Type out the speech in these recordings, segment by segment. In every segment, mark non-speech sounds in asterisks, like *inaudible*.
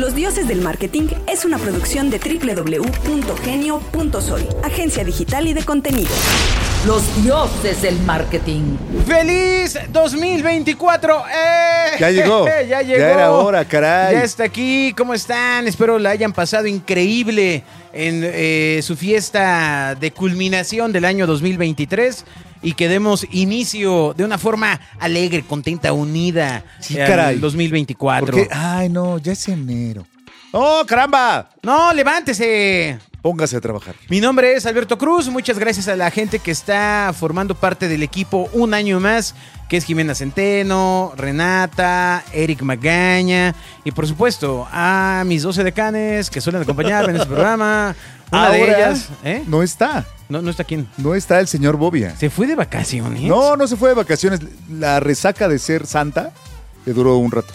Los Dioses del Marketing es una producción de www.genio.soy, agencia digital y de contenido. Los dioses del marketing. ¡Feliz 2024! ¡Eh! Ya llegó. *laughs* ya llegó. Ya era hora, caray. Ya está aquí. ¿Cómo están? Espero la hayan pasado increíble en eh, su fiesta de culminación del año 2023 y que demos inicio de una forma alegre, contenta, unida Sí, caray. 2024. Porque, ay, no, ya es enero. ¡Oh, caramba! No, levántese. Póngase a trabajar. Mi nombre es Alberto Cruz. Muchas gracias a la gente que está formando parte del equipo un año más, que es Jimena Centeno, Renata, Eric Magaña y por supuesto a mis 12 decanes que suelen acompañarme en este *laughs* programa. Una de ellas, ¿eh? No está. No, no está quién. No está el señor Bobia. Se fue de vacaciones. No, no se fue de vacaciones. La resaca de ser santa le duró un rato.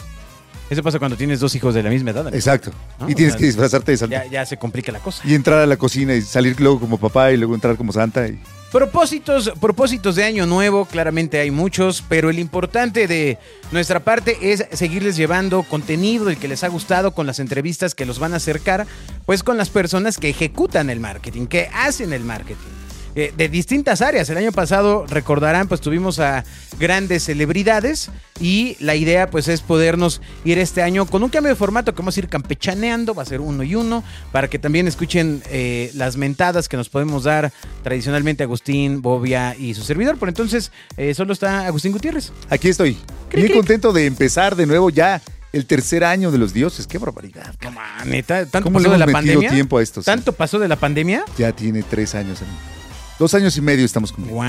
Eso pasa cuando tienes dos hijos de la misma edad. amigo. Exacto. No, y tienes sea, que disfrazarte de santa. Ya, ya se complica la cosa. Y entrar a la cocina y salir luego como papá y luego entrar como santa. Y... Propósitos, propósitos de año nuevo, claramente hay muchos, pero el importante de nuestra parte es seguirles llevando contenido del que les ha gustado con las entrevistas que los van a acercar, pues con las personas que ejecutan el marketing, que hacen el marketing. Eh, de distintas áreas. El año pasado, recordarán, pues tuvimos a grandes celebridades y la idea pues es podernos ir este año con un cambio de formato que vamos a ir campechaneando, va a ser uno y uno, para que también escuchen eh, las mentadas que nos podemos dar tradicionalmente Agustín, Bobia y su servidor. Por entonces, eh, solo está Agustín Gutiérrez. Aquí estoy. Cri. contento de empezar de nuevo ya el tercer año de los dioses. ¡Qué barbaridad! No ¿tanto ¿Cómo le pasó de la metido pandemia? tiempo a esto? sí? ¿Tanto pasó de la pandemia? Ya tiene tres años. amigo. Dos años y medio estamos con Wow.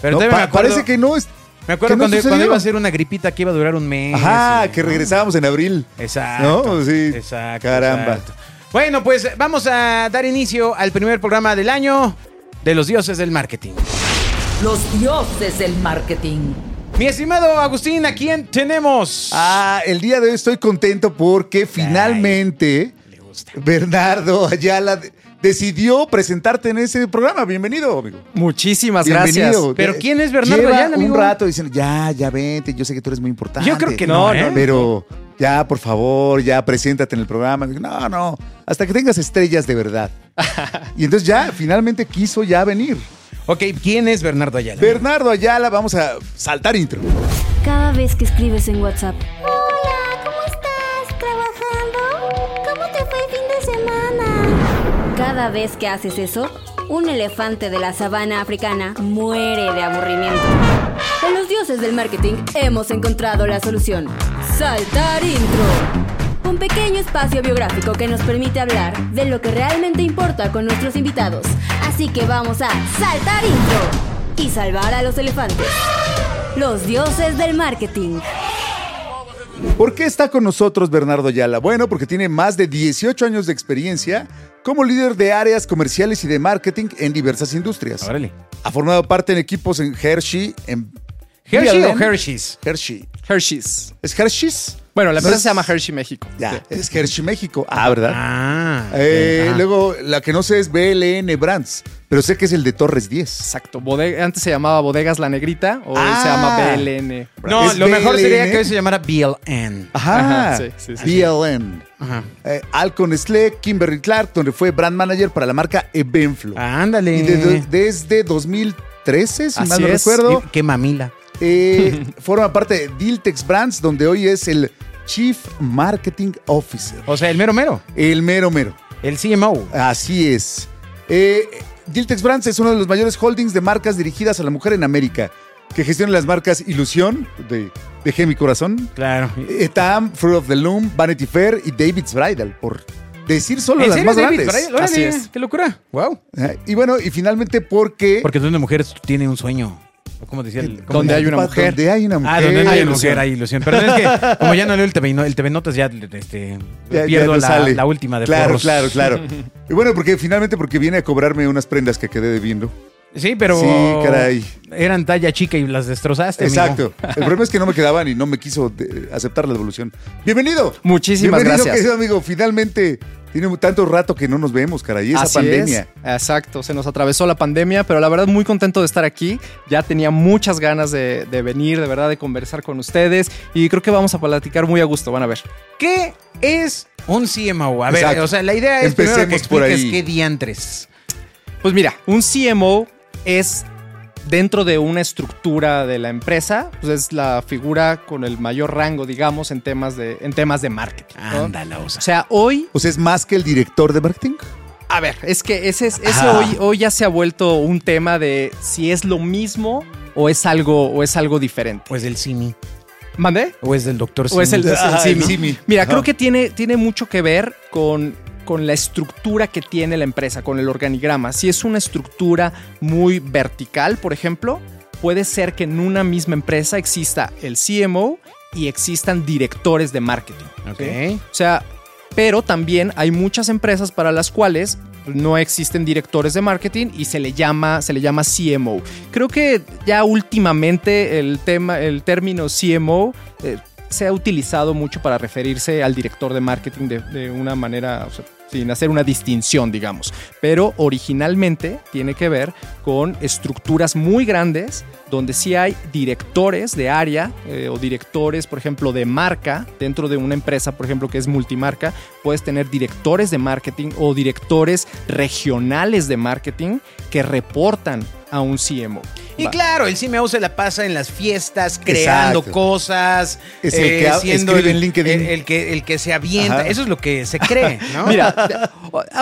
Pero No, todavía pa- me acuerdo, parece que no es. me acuerdo que no cuando, cuando iba a ser una gripita que iba a durar un mes. Ajá, y- que regresábamos en abril. Exacto. No, sí. Exacto. Caramba. exacto. Bueno, pues vamos a dar inicio al primer programa del año de los dioses del marketing. Los dioses del marketing. Mi estimado Agustín, ¿a quién tenemos? Ah, el día de hoy estoy contento porque finalmente Le gusta. Bernardo Ayala de- decidió presentarte en ese programa. Bienvenido, amigo. Muchísimas Bienvenido. gracias. ¿Pero Eh, quién es Bernardo lleva Ayala, amigo? un rato diciendo, ya, ya vente, yo sé que tú eres muy importante. Yo creo que no, ¿eh? Pero ya, por favor, ya, preséntate en el programa. No, no, hasta que tengas estrellas de verdad. *laughs* y entonces ya, finalmente quiso ya venir. Ok, ¿quién es Bernardo Ayala? Bernardo Ayala, vamos a saltar intro. Cada vez que escribes en WhatsApp. Cada vez que haces eso, un elefante de la sabana africana muere de aburrimiento. En los dioses del marketing hemos encontrado la solución. Saltar intro. Un pequeño espacio biográfico que nos permite hablar de lo que realmente importa con nuestros invitados. Así que vamos a saltar intro y salvar a los elefantes. Los dioses del marketing. ¿Por qué está con nosotros Bernardo Ayala? Bueno, porque tiene más de 18 años de experiencia como líder de áreas comerciales y de marketing en diversas industrias. Órale. Ha formado parte en equipos en Hershey, en ¿Hershey o. Hershey's? Hershey. Hershey's. ¿Es Hershey's? Bueno, la empresa es- se llama Hershey México. Ya, es Hershey México. Ah, ¿verdad? Ah. Eh, Ajá. luego, la que no sé es BLN Brands, pero sé que es el de Torres 10. Exacto. Bodega- antes se llamaba Bodegas La Negrita o Ah. se llama BLN. No, ¿Es lo mejor sería que hoy se llamara BLN. Ajá. Ajá, sí, sí, sí. BLN. Ajá. Eh, Alcon Sle, Kimberly Clark, donde fue brand manager para la marca Evenflo. Ándale. Y de- de- desde 2013, si Así mal no es. recuerdo, Y- Qué mamila. Eh, *laughs* forma parte de Diltex Brands, donde hoy es el Chief Marketing Officer. O sea, el mero mero. El mero mero. El CMO. Así es. Eh, Diltex Brands es uno de los mayores holdings de marcas dirigidas a la mujer en América, que gestiona las marcas Ilusión, de Dejé mi corazón, Claro. Etam, Fruit of the Loom, Vanity Fair y David's Bridal, por decir solo ¿En las serio, más David? grandes. Órale, Así es. Qué locura. Wow. Ajá. Y bueno, y finalmente porque... Porque una mujer tiene un sueño. ¿O ¿Cómo decía el.? Donde hay una mujer. Donde hay una mujer. Ah, donde hay ilusión. mujer, hay ilusión. Pero es que, *laughs* como ya no leo el TV, el TV Notas, ya este, Ya- pierdo la, última de Claro, porros. claro, claro. *laughs* Y bueno, porque finalmente porque viene a cobrarme unas prendas que quedé debiendo. Sí, pero. Sí, caray. Eran talla chica y las destrozaste. amigo. Exacto. *laughs* El problema es que no me quedaban y no me quiso aceptar la devolución. Bienvenido. Muchísimas Bienvenido, gracias. querido amigo. Finalmente Tiene tanto rato que no nos vemos, caray. Esa Así pandemia. es. Exacto, se nos atravesó la pandemia, pero la verdad muy contento de estar aquí. Ya tenía muchas ganas de, de venir, de verdad, de conversar con ustedes y creo que vamos a platicar muy a gusto, van a ver. ¿Qué es un CMO? A ver, Exacto. o sea, la idea es primero que Empecemos por ahí. qué diantres. Pues mira, un CMO es dentro de una estructura de la empresa, pues es la figura con el mayor rango, digamos, en temas de, en temas de marketing. ¿no? Ándala, o O sea. sea, hoy O sea, es más que el director de marketing. A ver, es que ese, es- ese Ajá. hoy, hoy ya se ha vuelto un tema de si es lo mismo o es algo, o es algo diferente. O es del CIMI. ¿Mandé? O es del doctor O es el, es el Ah, el Simi. Simi. Mira, Ajá. creo que tiene, tiene mucho que ver con, con la estructura que tiene la empresa, con el organigrama. Si es una estructura muy vertical, por ejemplo, puede ser que en una misma empresa exista el CMO y existan directores de marketing. Ok. ¿sí? O sea, pero también hay muchas empresas para las cuales no existen directores de marketing y se le llama, se le llama CMO. Creo que ya últimamente el tema, el término CMO eh, se ha utilizado mucho para referirse al director de marketing de, de una manera, o sea, sin hacer una distinción, digamos. Pero originalmente tiene que ver con estructuras muy grandes donde sí hay directores de área eh, o directores, por ejemplo, de marca dentro de una empresa, por ejemplo, que es multimarca, puedes tener directores de marketing o directores regionales de marketing que reportan a un CMO. Y Va. claro, el CMO se la pasa en las fiestas, creando Exacto. cosas, eh, Es el que ha- siendo el, en LinkedIn. el- el que, el que se avienta. Ajá. Eso es lo que se cree, *laughs* ¿no? Mira,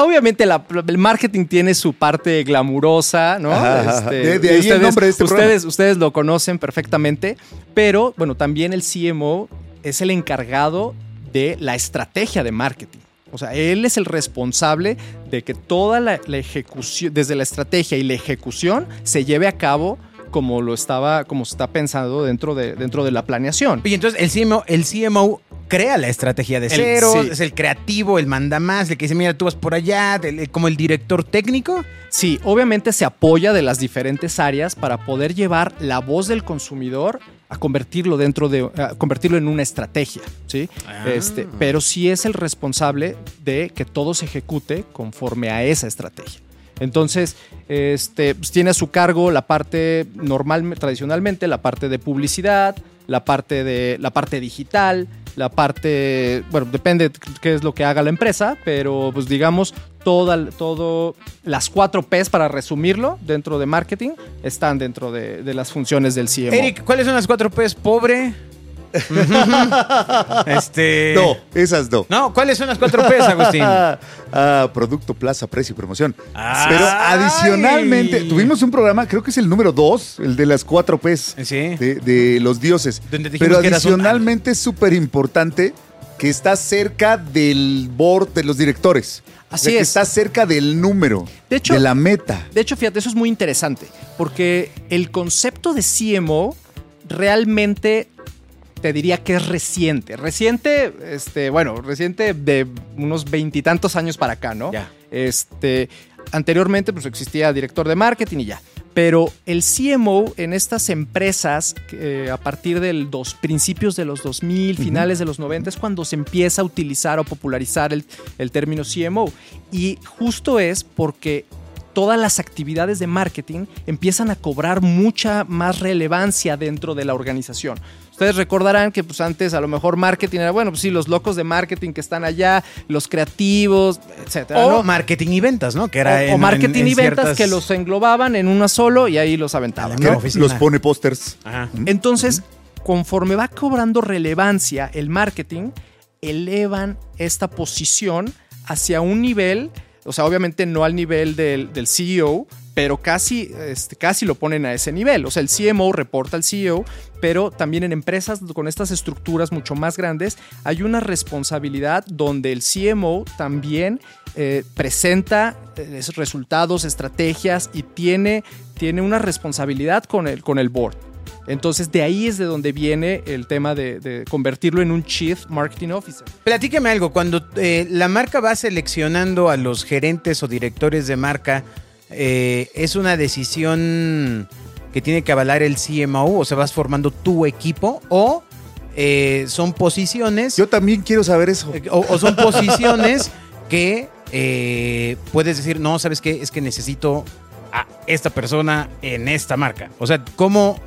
obviamente la- el marketing tiene su parte glamurosa, ¿no? Ajá. Este, De- de ahí el ustedes, nombre de este ustedes, ustedes lo conocen perfectamente, pero bueno, también el CMO es el encargado de la estrategia de marketing. O sea, él es el responsable de que toda la, la ejecución, desde la estrategia y la ejecución, se lleve a cabo como lo estaba, como está pensado dentro de, dentro de la planeación. Y entonces el CMO, el CMO crea la estrategia de cero, sí. es el creativo, el mandamás, el que dice, mira, tú vas por allá, el- el- como el director técnico. Sí, obviamente se apoya de las diferentes áreas para poder llevar la voz del consumidor a convertirlo dentro de a convertirlo en una estrategia, ¿sí? Este, pero sí es el responsable de que todo se ejecute conforme a esa estrategia. Entonces, este, pues, tiene a su cargo la parte normal, tradicionalmente, la parte de publicidad, la parte de la parte digital, la parte, bueno, depende qué es lo que haga la empresa, pero pues digamos toda, todo, las cuatro P's para resumirlo dentro de marketing están dentro de, de las funciones del CMO. Eric, ¿cuáles son las cuatro P's? Pobre. *laughs* este. No, esas no. No, ¿cuáles son las cuatro P's, Agustín? *laughs* Ah, producto, plaza, precio y promoción. Ay. Pero adicionalmente, tuvimos un programa, creo que es el número dos, el de las cuatro P's Sí. de, de los dioses. Pero que eras un- adicionalmente es súper importante que está cerca del board de los directores. Así O sea, que es. está cerca del número, De hecho- de la meta. De hecho, fíjate, eso es muy interesante, porque el concepto de CMO realmente te diría que es reciente. Reciente, este, bueno, reciente de unos veintitantos años para acá, ¿no? Ya. Este, anteriormente, pues existía director de marketing y ya. Pero el CMO en estas empresas, eh, a partir de los principios de los 2000, finales de los 90, es cuando se empieza a utilizar o popularizar el, el término CMO. Y justo es porque todas las actividades de marketing empiezan a cobrar mucha más relevancia dentro de la organización. Ustedes recordarán que pues antes a lo mejor marketing era, bueno, pues sí, los locos de marketing que están allá, los creativos, etcétera, O ¿no? marketing y ventas, ¿no? Que era o, en- o marketing en- en y ventas que los englobaban en una solo y ahí los aventaban. Los pone pósters. Ajá. Entonces, conforme va cobrando relevancia el marketing, elevan esta posición hacia un nivel, o sea, obviamente no al nivel del, CEO, pero casi, este, casi lo ponen a ese nivel. O sea, el CMO reporta al CEO, pero también en empresas con estas estructuras mucho más grandes hay una responsabilidad donde el CMO también eh, presenta eh, resultados, estrategias y tiene, tiene una responsabilidad con el, con el board. Entonces, de ahí es de donde viene el tema de, de convertirlo en un Chief Marketing Officer. Platícame algo, cuando eh, la marca va seleccionando a los gerentes o directores de marca, eh, ¿es una decisión que tiene que avalar el CMO? O sea, vas formando tu equipo o eh, son posiciones... Yo también quiero saber eso. o, o son posiciones *laughs* que eh, puedes decir, no, ¿sabes qué? Es que necesito a esta persona en esta marca. O sea, ¿cómo,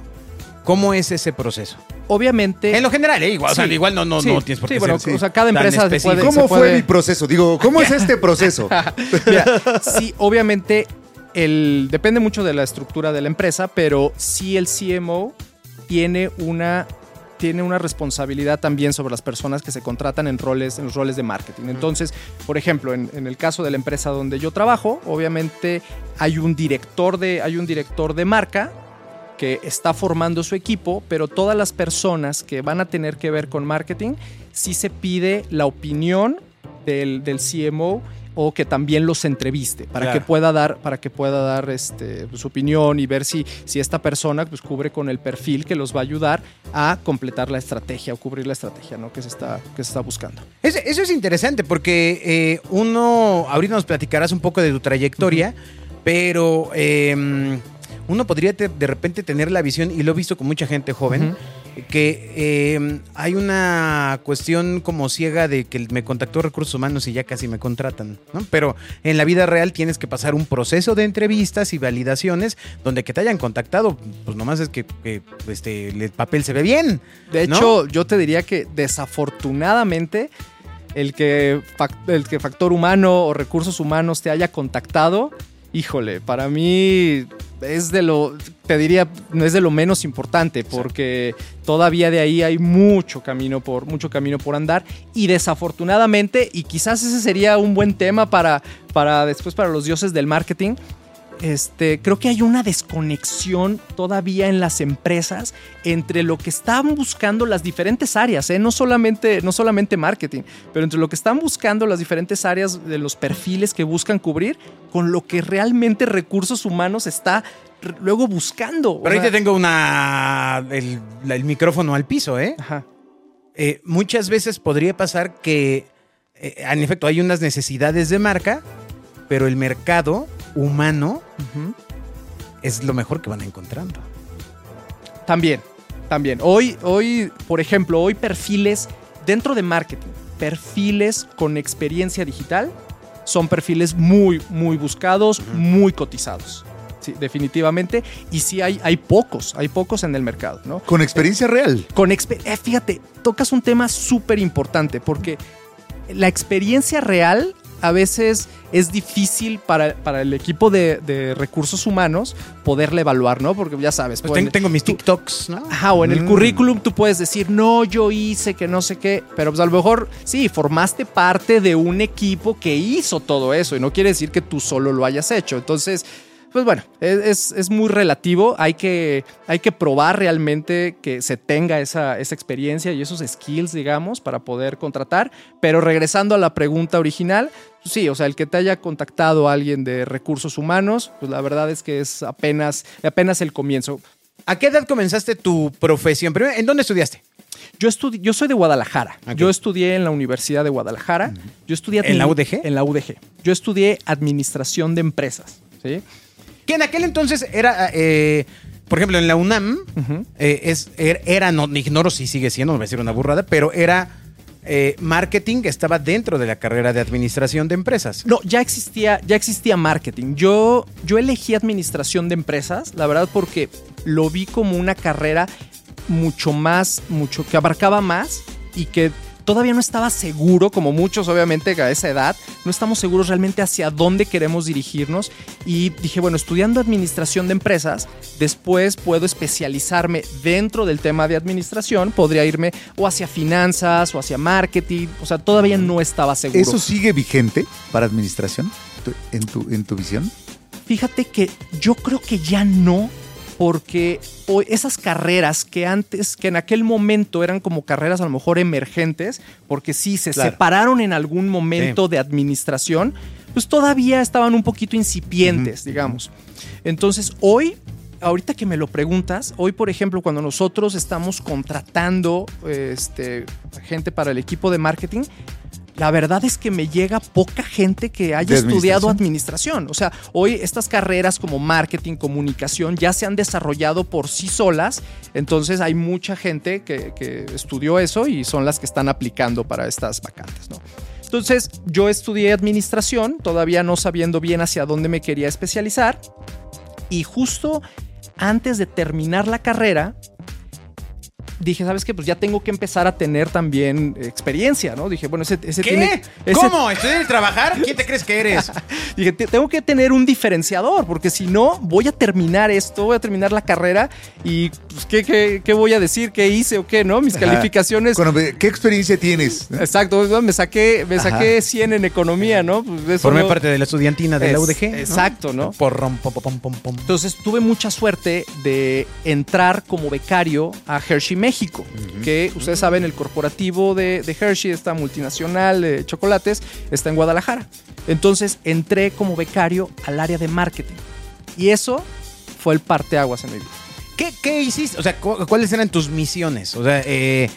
cómo es ese proceso? Obviamente. En lo general, ¿eh? igual, o sea, Sí. igual no, no, Sí. no tienes por Sí, qué bueno, ser o sea, cada empresa se puede- ¿Cómo fue puede- mi proceso? Digo, ¿cómo es este proceso? *laughs* Mira, sí, obviamente el, depende mucho de la estructura de la empresa, pero sí el CMO tiene una, tiene una responsabilidad también sobre las personas que se contratan en roles, en los roles de marketing. Entonces, por ejemplo, en, en el caso de la empresa donde yo trabajo, obviamente hay un director de, hay un director de marca que está formando su equipo, pero todas las personas que van a tener que ver con marketing, sí se pide la opinión del, del CMO o que también los entreviste para Claro. que pueda dar para que pueda dar este, su opinión y ver si, si esta persona pues, cubre con el perfil que los va a ayudar a completar la estrategia o cubrir la estrategia ¿no? que, se está, que se está buscando. Es- eso es interesante porque eh, uno, ahorita nos platicarás un poco de tu trayectoria, pero eh, uno podría te- de repente tener la visión, y lo he visto con mucha gente joven, que eh, hay una cuestión como ciega de que me contactó recursos humanos y ya casi me contratan, ¿no? Pero en la vida real tienes que pasar un proceso de entrevistas y validaciones donde que te hayan contactado, pues nomás es que, que, este, el papel se ve bien. De ¿no? hecho, yo te diría que desafortunadamente el que, el que factor humano o recursos humanos te haya contactado, híjole, para mí es de lo, te diría, no es de lo menos importante porque todavía de ahí hay mucho camino por, mucho camino por andar. Y desafortunadamente, y quizás ese sería un buen tema para, para después para los dioses del marketing, este, creo que hay una desconexión todavía en las empresas entre lo que están buscando las diferentes áreas, ¿eh? no, solamente, no solamente marketing, pero entre lo que están buscando las diferentes áreas de los perfiles que buscan cubrir con lo que realmente recursos humanos está luego buscando. Pero ahí te tengo una, el micrófono al piso, ¿eh? Ajá. eh, muchas veces podría pasar que, eh, en efecto, hay unas necesidades de marca, pero el mercado humano es lo mejor que van encontrando. También, también. Hoy, hoy, por ejemplo, hoy perfiles dentro de marketing, perfiles con experiencia digital, son perfiles muy, muy buscados, muy cotizados. Sí, definitivamente. Y sí hay, hay pocos, hay pocos en el mercado, ¿no? Con experiencia real. Con exper- eh, fíjate, tocas un tema súper importante porque la experiencia real a veces es difícil para, para el equipo de, de recursos humanos poderla evaluar, ¿no? Porque ya sabes, Pues pueden- ten- tengo mis TikToks, ¿no? Ajá, o en el Mm. currículum tú puedes decir, no, yo hice que no sé qué, pero pues a lo mejor sí, formaste parte de un equipo que hizo todo eso y no quiere decir que tú solo lo hayas hecho. Entonces, pues bueno, es, es- muy relativo, hay que, hay que probar realmente que se tenga esa, esa experiencia y esos skills, digamos, para poder contratar, pero regresando a la pregunta original, pues sí, o sea, el que te haya contactado alguien de recursos humanos, pues la verdad es que es apenas, apenas el comienzo. ¿A qué edad comenzaste tu profesión? Primero, ¿En dónde estudiaste? Yo, estudi- yo soy de Guadalajara. Yo estudié en la Universidad de Guadalajara. Yo estudié ¿En la UDG? En la UDG. Yo estudié Administración de Empresas. ¿sí? Que en aquel entonces era, eh, por ejemplo, en la UNAM, eh, es, era, era, no ignoro si sigue siendo, no voy a decir una burrada, pero era eh, marketing, estaba dentro de la carrera de administración de empresas. No, ya existía, ya existía marketing. Yo, yo elegí administración de empresas, la verdad, porque lo vi como una carrera mucho más, mucho, que abarcaba más y que todavía no estaba seguro, como muchos obviamente a esa edad, no estamos seguros realmente hacia dónde queremos dirigirnos. Y dije, bueno, estudiando administración de empresas, después puedo especializarme dentro del tema de administración, podría irme o hacia finanzas o hacia marketing, o sea, todavía no estaba seguro. ¿Eso sigue vigente para administración? ¿En tu, en tu visión? Fíjate que yo creo que ya no, porque hoy esas carreras que antes, que en aquel momento eran como carreras a lo mejor emergentes, porque sí se Claro. separaron en algún momento de administración, pues todavía estaban un poquito incipientes, digamos. Entonces, hoy ahorita que me lo preguntas, hoy por ejemplo, cuando nosotros estamos contratando este, gente para el equipo de marketing, la verdad es que me llega poca gente que haya ¿De estudiado administración? administración. O sea, hoy estas carreras como marketing, comunicación, ya se han desarrollado por sí solas. Entonces hay mucha gente que, que estudió eso y son las que están aplicando para estas vacantes, ¿no? Entonces, yo estudié administración, todavía no sabiendo bien hacia dónde me quería especializar. Y justo antes de terminar la carrera, dije, ¿sabes qué? Pues ya tengo que empezar a tener también experiencia, ¿no? Dije, bueno, ese, ese ¿Qué? tiene... ese- ¿Cómo? ¿Estudiar y trabajar? ¿Quién te crees que eres? *laughs* Dije, "Te- tengo que tener un diferenciador, porque si no, voy a terminar esto, voy a terminar la carrera y pues, ¿qué, qué, qué voy a decir? ¿Qué hice o qué? ¿No? Mis Ajá. calificaciones... Cuando me- ¿Qué experiencia tienes? Exacto, me saqué, me saqué 100 en economía, ¿no? Pues eso Formé no- parte de la estudiantina de la Es- UDG. ¿no? exacto, ¿no? Porrom, pom, pom, pom, pom. Entonces tuve mucha suerte de entrar como becario a Hershey México, que ustedes saben, el corporativo de, de Hershey, esta multinacional de chocolates, está en Guadalajara. Entonces entré como becario al área de marketing. Y eso fue el parteaguas en mi vida. ¿Qué, qué hiciste? O sea, cu- ¿cuáles eran tus misiones? O sea, eh,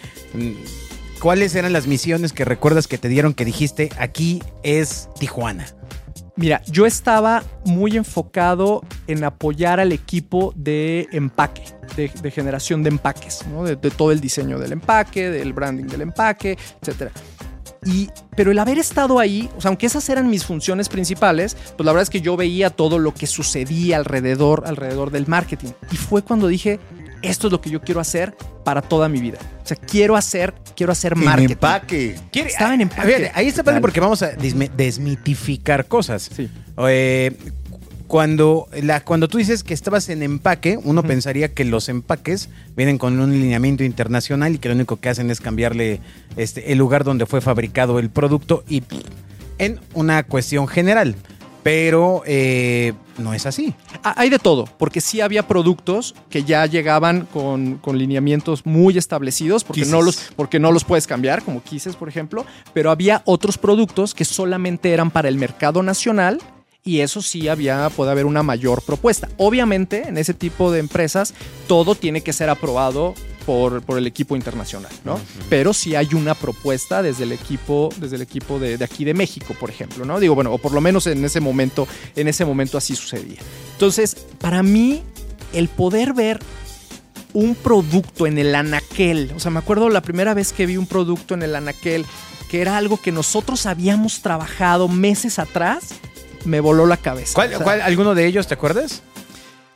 ¿cuáles eran las misiones que recuerdas que te dieron que dijiste aquí es Tijuana? Mira, yo estaba muy enfocado en apoyar al equipo de empaque, de, generación de empaques, de todo el diseño del empaque, del branding del empaque, etc. Y, pero el haber estado ahí, o sea, aunque esas eran mis funciones principales, pues la verdad es que yo veía todo lo que sucedía alrededor, alrededor del marketing. Y fue cuando dije, esto es lo que yo quiero hacer para toda mi vida. O sea, quiero hacer, quiero hacer En marketing. empaque. ¿Quiere- Estaba en empaque. a ver, ahí está padre porque vamos a desmi- desmitificar cosas. Sí. Eh, cuando, la, cuando tú dices que estabas en empaque, uno pensaría que los empaques vienen con un lineamiento internacional y que lo único que hacen es cambiarle este, el lugar donde fue fabricado el producto y en una cuestión general. Pero eh, no es así. Hay de todo, porque sí había productos que ya llegaban con, con lineamientos muy establecidos, porque no, los, porque no los puedes cambiar, como Kisses, por ejemplo, pero había otros productos que solamente eran para el mercado nacional y eso sí había, puede haber una mayor propuesta. Obviamente, en ese tipo de empresas, todo tiene que ser aprobado por, por el equipo internacional, ¿no? Pero sí hay una propuesta desde el equipo, desde el equipo de, de aquí de México, por ejemplo, ¿no? Digo, bueno, o por lo menos en ese momento, en ese momento así sucedía. Entonces, para mí, el poder ver un producto en el anaquel, o sea, me acuerdo la primera vez que vi un producto en el anaquel, que era algo que nosotros habíamos trabajado meses atrás, me voló la cabeza. ¿Cuál, O sea, cuál- ¿Alguno de ellos te acuerdas?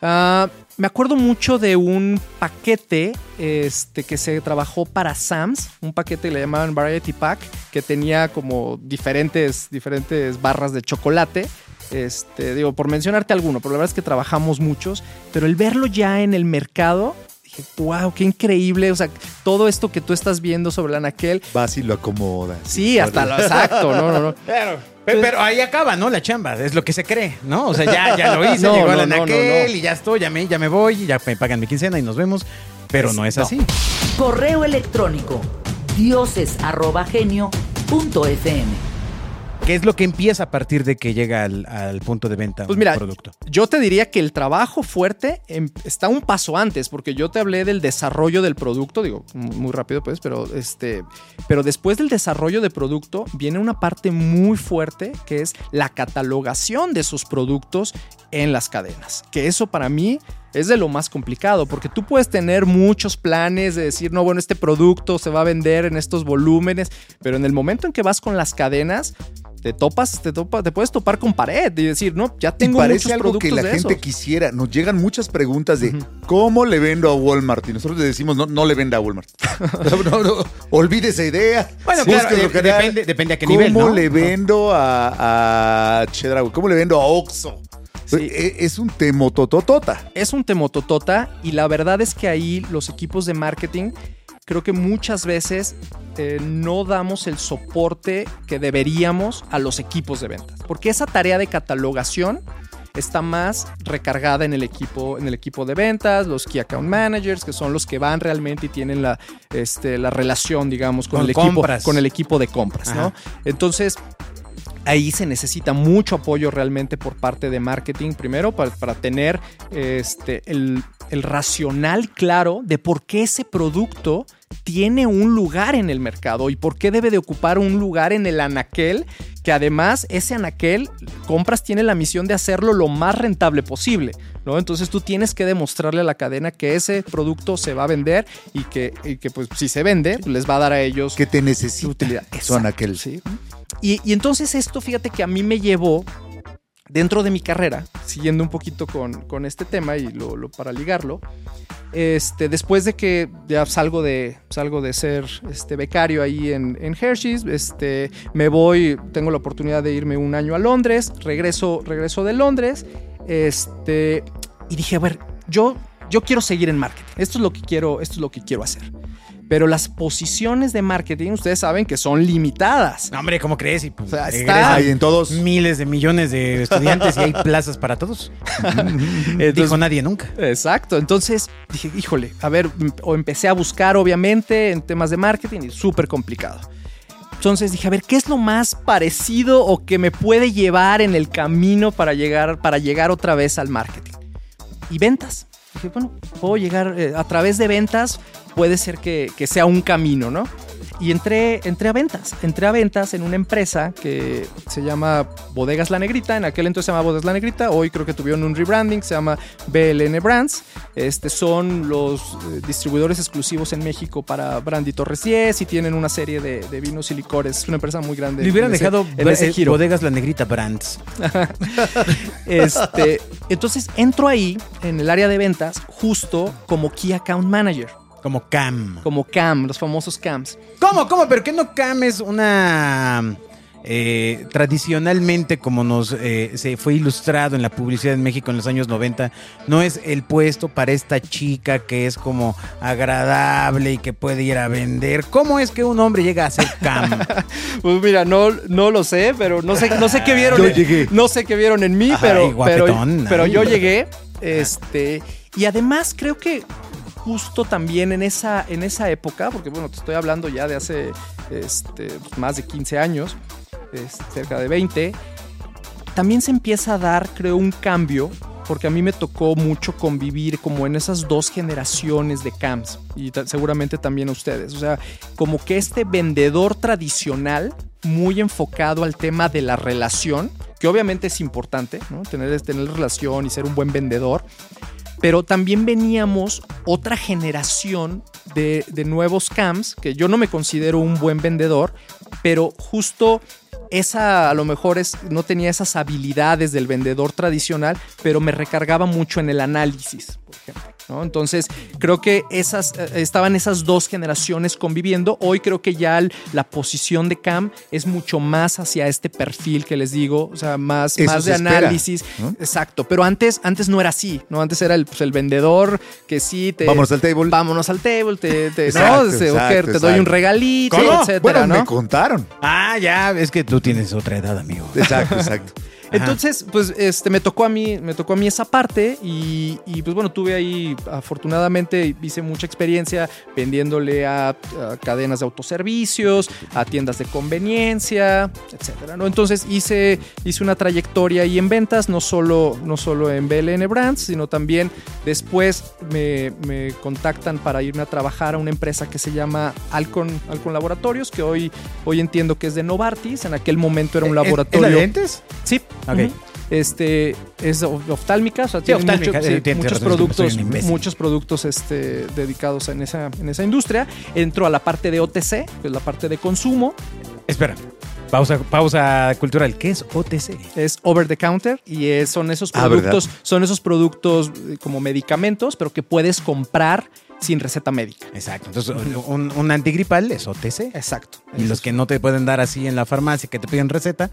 Ah, me acuerdo mucho de un paquete este, que se trabajó para Sam's, un paquete que le llamaban Variety Pack, que tenía como diferentes, diferentes barras de chocolate. Este, digo, por mencionarte alguno, pero la verdad es que trabajamos muchos, pero el verlo ya en el mercado, wow, qué increíble. O sea, todo esto que tú estás viendo sobre la Anaquel, Vas y lo acomodas. sí, hasta lo exacto, no, no, no. Claro. Pero, pero ahí acaba, ¿no? La chamba, es lo que se cree, ¿no? O sea, ya, ya lo hice, No, llegó la no, no, Anaquel no, no. y ya estoy, ya me, ya me voy, ya me pagan mi quincena y nos vemos. Pero no es no. así. Correo electrónico dioses@genio.fm. ¿Qué es lo que empieza a partir de que llega al, al punto de venta Pues mira, producto? Yo te diría que el trabajo fuerte em- está un paso antes, porque yo te hablé del desarrollo del producto, digo, mu- muy rápido pues, pero este, pero después del desarrollo de producto viene una parte muy fuerte que es la catalogación de esos productos en las cadenas. Que eso para mí es de lo más complicado, porque tú puedes tener muchos planes de decir, no, bueno, este producto se va a vender en estos volúmenes, pero en el momento en que vas con las cadenas, te topas, te topas, te puedes topar con pared y decir, no, ya Y tengo parece muchos algo productos que la de gente esos. quisiera. Nos llegan muchas preguntas de cómo le vendo a Walmart. Y nosotros le decimos, no, no le venda a Walmart. *laughs* no, no, no, olvide esa idea. Bueno, claro, eh, que depende, depende a qué ¿Cómo nivel, ¿no? le vendo a, a Chedraui? ¿Cómo le vendo a Oxxo? Sí. E- Es un temotototota. Es un temototota y la verdad es que ahí los equipos de marketing creo que muchas veces eh, no damos el soporte que deberíamos a los equipos de ventas. Porque esa tarea de catalogación está más recargada en el equipo, en el equipo de ventas, los key account managers, que son los que van realmente y tienen la, este, la relación, digamos, con, Con el equipo, con el equipo de compras, ¿no? Entonces, ahí se necesita mucho apoyo realmente por parte de marketing, primero para, para tener este, el, el racional claro de por qué ese producto tiene un lugar en el mercado y por qué debe de ocupar un lugar en el anaquel que además ese anaquel, compras tiene la misión de hacerlo lo más rentable posible. ¿no? Entonces tú tienes que demostrarle a la cadena que ese producto se va a vender y que, y que, pues si se vende, les va a dar a ellos Que te su necesita. utilidad. Sí. Y, y entonces esto, fíjate que a mí me llevó dentro de mi carrera, siguiendo un poquito con, con este tema y lo, para ligarlo, este, después de que ya salgo de, salgo de ser este, becario ahí en, en Hershey's, este, me voy, tengo la oportunidad de irme un año a Londres, regreso, regreso de Londres, este, y dije, a ver, yo, yo quiero seguir en marketing, esto es lo que quiero, esto es lo que quiero hacer. Pero las posiciones de marketing, ustedes saben que son limitadas. No, hombre, ¿cómo crees? Y, pues, O sea, está- egresan Hay en todos. miles de millones de estudiantes y hay plazas para todos. *laughs* Entonces, Dijo nadie nunca. Exacto, entonces dije, híjole, a ver, o empecé a buscar obviamente en temas de marketing y súper complicado. Entonces dije, a ver, ¿qué es lo más parecido o que me puede llevar en el camino para llegar, para llegar otra vez al marketing? Y ventas. Dije, bueno, puedo llegar eh, a través de ventas, puede ser que, que sea un camino, ¿no? Y entré, entré a ventas. Entré a ventas en una empresa que se llama Bodegas La Negrita. En aquel entonces se llamaba Bodegas La Negrita. Hoy creo que tuvieron un rebranding. Se llama BLN Brands. Este son los eh, distribuidores exclusivos en México para Brandy Torres 10 y tienen una serie de, de vinos y licores. Es una empresa muy grande. Le hubieran dejado en ese giro. bodegas la negrita Brands. *laughs* Este, entonces entro ahí en el área de ventas justo como Key Account Manager, Como Cam. como CAM, los famosos CAMs. ¿Cómo? ¿Cómo? ¿Pero qué no Cam es una... eh, tradicionalmente, como nos eh, se fue ilustrado en la publicidad en México en los años 90, no es el puesto para esta chica que es como agradable y que puede ir a vender. ¿Cómo es que un hombre llega a ser Cam? *laughs* Pues mira, no, no lo sé, pero no sé, no sé qué vieron. Yo llegué. No sé qué vieron en mí, pero, pero, yo llegué. Este, y además creo que justo también en esa, en esa época, porque bueno, te estoy hablando ya de hace este, más de 15 años, es, cerca de 20, también se empieza a dar, creo, un cambio, porque a mí me tocó mucho convivir como en esas dos generaciones de camps, y seguramente también a ustedes. O sea, como que este vendedor tradicional, muy enfocado al tema de la relación, que obviamente es importante, ¿no? Tener, tener relación y ser un buen vendedor, pero también veníamos otra generación de, de nuevos camps, que yo no me considero un buen vendedor, pero justo esa a lo mejor es, no tenía esas habilidades del vendedor tradicional, pero me recargaba mucho en el análisis, por ejemplo. ¿No? Entonces, creo que esas, eh, estaban esas dos generaciones conviviendo. Hoy creo que ya el- la posición de Cam es mucho más hacia este perfil que les digo, o sea, más, Eso más se de espera, análisis. ¿no? Exacto, pero antes, antes no era así, ¿no? Antes era el, pues, el vendedor que sí te... Vámonos al table. Vámonos al table, te, te, Exacto, ¿no? Ok, exacto, te doy un regalito, ¿Cómo? etcétera, Bueno, ¿no? me contaron. ah, ya, es que tú tienes otra edad, amigo. Exacto, exacto. *laughs* Entonces, pues este, me tocó a mí, me tocó a mí esa parte y, y, pues bueno, tuve ahí, afortunadamente, hice mucha experiencia vendiéndole a, a cadenas de autoservicios, a tiendas de conveniencia, etcétera, ¿no? Entonces hice, hice una trayectoria ahí en ventas, no solo, no solo en BLN Brands, sino también después me, me contactan para irme a trabajar a una empresa que se llama Alcon, Alcon Laboratorios, que hoy, hoy entiendo que es de Novartis, en aquel momento era un ¿Es- laboratorio. ¿Es la de lentes? Sí. Ok. Este es of- oftálmica, o sea, tiene oftálmica, mucho- eh, sí, muchos productos, muchos productos este, dedicados en esa, en esa industria. Entro a la parte de OTC, que es la parte de consumo, Espera. Pausa, pausa cultural. ¿Qué es OTC? es over the counter y es- son esos Ah, productos, son esos productos eh, como medicamentos, pero que puedes comprar sin receta médica. Exacto. Entonces, un, un antigripal es OTC. Exacto. Y los que no te pueden dar así en la farmacia, que te piden receta,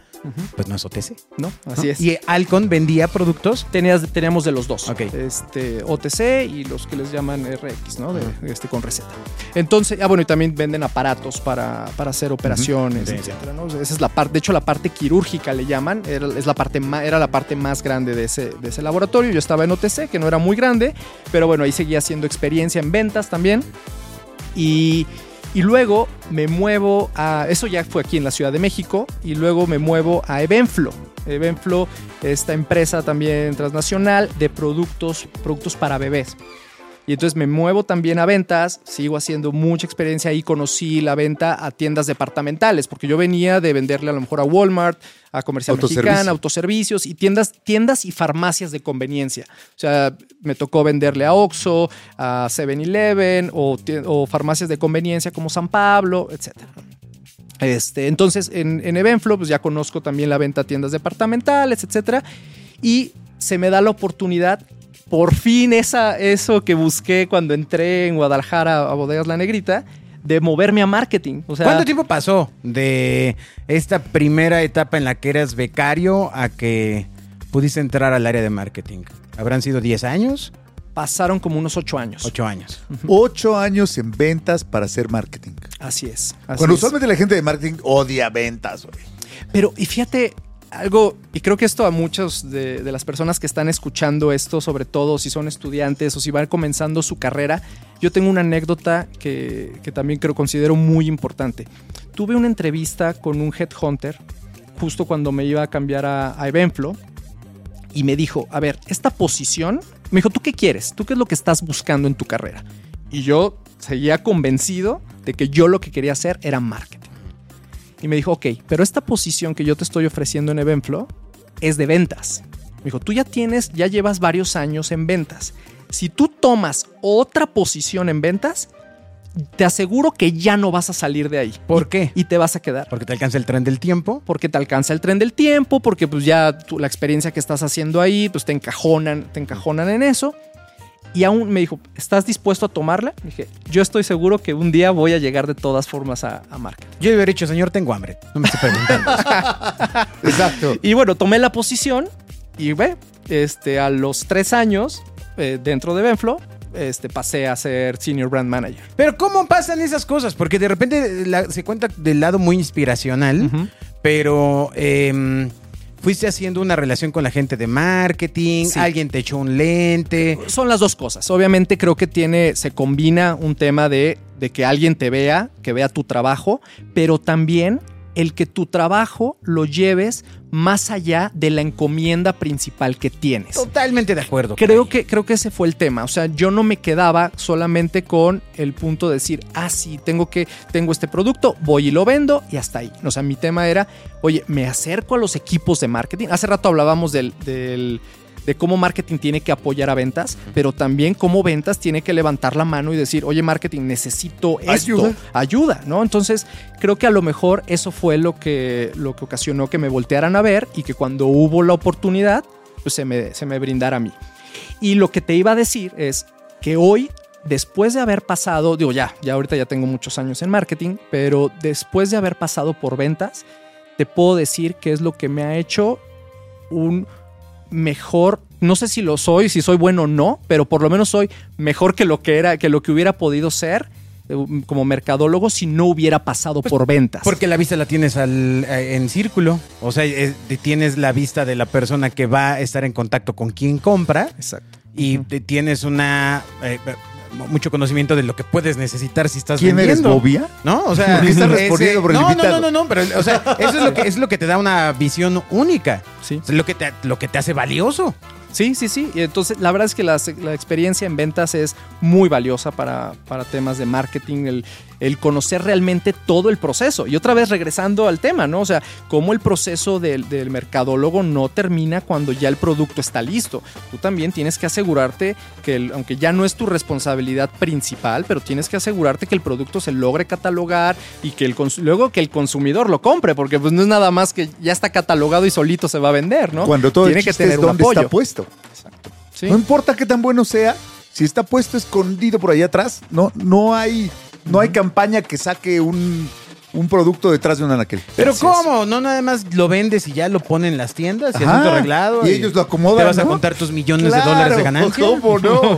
pues no es OTC. ¿no? Así ¿no? es. Y Alcon vendía productos. Tenías, teníamos de los dos. Ok. Este, OTC y los que les llaman RX, ¿no? De, este, con receta. Entonces, ah, bueno, y también venden aparatos para, para hacer operaciones, sí. etcétera, ¿no? Esa es la parte, de hecho, la parte quirúrgica le llaman, era, es la parte era la parte más grande de ese, de ese laboratorio. Yo estaba en OTC, que no era muy grande, pero bueno, ahí seguía haciendo experiencia en ventas también. Y, y luego me muevo a. Eso ya fue aquí en la Ciudad de México. Y luego me muevo a Evenflo. Evenflo, esta empresa también transnacional de productos, productos para bebés. Y entonces me muevo también a ventas, sigo haciendo mucha experiencia ahí, conocí la venta a tiendas departamentales, porque yo venía de venderle a lo mejor a Walmart, a Comercial Autoservicio. Mexicana, autoservicios y tiendas, tiendas y farmacias de conveniencia. O sea, me tocó venderle a Oxxo, a 7-Eleven o, farmacias de conveniencia como San Pablo, etcétera. Este, entonces, en, en Evenflo, pues ya conozco también la venta a tiendas departamentales, etcétera. Y se me da la oportunidad, por fin, esa, eso que busqué cuando entré en Guadalajara a Bodegas La Negrita, de moverme a marketing. O sea, ¿Cuánto tiempo pasó de esta primera etapa en la que eras becario a que pudiste entrar al área de marketing? ¿Habrán sido 10 años? pasaron como unos ocho años. 8 años. Ocho años en ventas para hacer marketing. Así es. así Cuando es. usualmente la gente de marketing odia ventas, güey. Pero, y fíjate, algo, y creo que esto a muchos de, de las personas que están escuchando esto, sobre todo si son estudiantes o si van comenzando su carrera, yo tengo una anécdota que, que también creo considero muy importante. Tuve una entrevista con un headhunter justo cuando me iba a cambiar a, a Evenflo y me dijo, a ver, esta posición, me dijo, ¿tú qué quieres? ¿Tú qué es lo que estás buscando en tu carrera? Y yo seguía convencido de que yo lo que quería hacer era marketing. Y me dijo, ok, pero esta posición que yo te estoy ofreciendo en Evenflo es de ventas. Me dijo, tú ya tienes, ya llevas varios años en ventas. Si tú tomas otra posición en ventas, te aseguro que ya no vas a salir de ahí. ¿Por qué? Y te vas a quedar. Porque te alcanza el tren del tiempo. Porque te alcanza el tren del tiempo, porque pues ya tú- la experiencia que estás haciendo ahí, pues te encajonan, te encajonan en eso. Y aún me dijo, ¿estás dispuesto a tomarla? Dije, yo estoy seguro que un día voy a llegar de todas formas a, a marketing. Yo hubiera dicho, señor, tengo hambre. No me estoy preguntando. *laughs* Exacto. Y bueno, tomé la posición y ve, este, a los tres años eh, dentro de Benflo, este, pasé a ser Senior Brand Manager. Pero ¿cómo pasan esas cosas? Porque de repente la- se cuenta del lado muy inspiracional, pero em, fuiste haciendo una relación con la gente de marketing, Sí. alguien te echó un lente. Son las dos cosas. Obviamente creo que tiene, se combina un tema de, de que alguien te vea, que vea tu trabajo, pero también el que tu trabajo lo lleves más allá de la encomienda principal que tienes. Totalmente de acuerdo. Creo que, creo que ese fue el tema. O sea, yo no me quedaba solamente con el punto de decir, ah, sí, tengo que, tengo este producto, voy y lo vendo y hasta ahí. O sea, mi tema era, oye, me acerco a los equipos de marketing. Hace rato hablábamos del, del- de cómo marketing tiene que apoyar a ventas, pero también cómo ventas tiene que levantar la mano y decir, oye, marketing, necesito esto. Ayuda. Ayuda, ¿no? Entonces, creo que a lo mejor eso fue lo que, lo que ocasionó que me voltearan a ver y que cuando hubo la oportunidad, pues se me, se me brindara a mí. Y lo que te iba a decir es que hoy, después de haber pasado, digo ya, ya ahorita ya tengo muchos años en marketing, pero después de haber pasado por ventas, te puedo decir que es lo que me ha hecho un mejor, no sé si lo soy, si soy bueno o no, pero por lo menos soy mejor que lo que era, que lo que hubiera podido ser eh, como mercadólogo si no hubiera pasado por ventas. Porque la vista la tienes al- eh, en círculo. O sea, eh, tienes la vista de la persona que va a estar en contacto con quien compra Exacto. y tienes una eh, mucho conocimiento de lo que puedes necesitar si estás ¿Quién eres, vendiendo. Bobia? ¿No? O sea, ¿Por qué estás ese- respondiendo por el no, no, no, no, pero o sea, eso es lo que es lo que te da una visión única. Sí. Es lo que te lo que te hace valioso. Sí, sí, sí. Y entonces, la verdad es que la, la experiencia en ventas es muy valiosa para, para temas de marketing, el, el conocer realmente todo el proceso. Y otra vez regresando al tema, ¿no? O sea, cómo el proceso del, del mercadólogo no termina cuando ya el producto está listo. Tú también tienes que asegurarte que, el- aunque ya no es tu responsabilidad principal, pero tienes que asegurarte que el producto se logre catalogar y que el luego que el consumidor lo compre, porque pues no es nada más que ya está catalogado y solito se va a vender, ¿no? Cuando todo Tiene el que tener es un apoyo. está puesto. Sí. No importa qué tan bueno sea, si está puesto escondido por allá atrás, no, no hay, no hay campaña que saque un, un producto detrás de un anaquel. Pero ¿cómo? No nada más lo vendes y ya lo ponen en las tiendas y Ajá. asunto arreglado. Y ellos lo acomodan, Te vas a ¿no? contar tus millones Claro, de dólares de ganancia. ¿Cómo *laughs* no?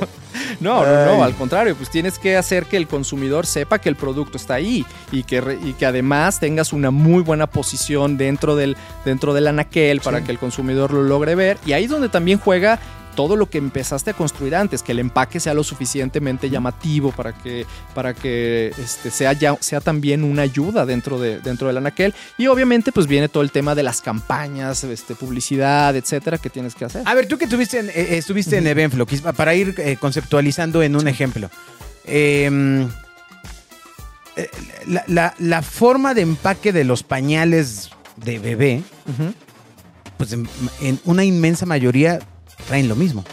No, no, al contrario, pues tienes que hacer que el consumidor sepa que el producto está ahí y que, re- y que además tengas una muy buena posición dentro del, dentro del anaquel para que el consumidor lo logre ver. Y ahí es donde también juega todo lo que empezaste a construir antes, que el empaque sea lo suficientemente llamativo para que, para que este, sea, ya, sea también una ayuda dentro, de, dentro del anaquel. Y obviamente pues viene todo el tema de las campañas, este, publicidad, etcétera, que tienes que hacer. A ver, tú que estuviste en, eh, estuviste en Eventflow, quis- para ir eh, conceptualizando en un ejemplo. Eh, eh, la, la- la forma de empaque de los pañales de bebé, pues en, en una inmensa mayoría traen lo mismo.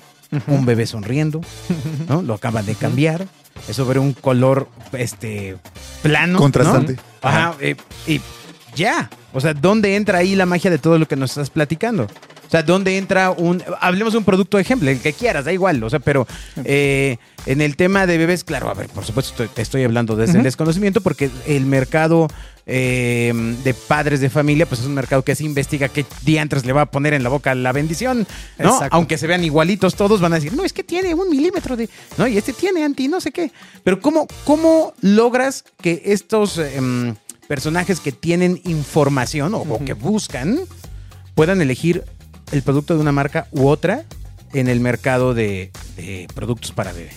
Un bebé sonriendo, *laughs* ¿no? Lo acaban de cambiar. Es sobre un color este plano. ¿no? Contrastante. Ajá, eh, y ya. O sea, ¿dónde entra ahí la magia de todo lo que nos estás platicando? O sea, ¿dónde entra un... Hablemos de un producto de ejemplo, el que quieras, da igual. O sea, pero eh, en el tema de bebés, claro, a ver, por supuesto te estoy hablando desde el desconocimiento porque el mercado eh, de padres de familia, pues es un mercado que se investiga qué diantres le va a poner en la boca la bendición, ¿no? Exacto. Aunque se vean igualitos todos, van a decir, no, es que tiene un milímetro de... No, y este tiene anti no sé qué. Pero ¿cómo, cómo logras que estos em, personajes que tienen información o, o que buscan puedan elegir el producto de una marca u otra en el mercado de, de productos para bebé?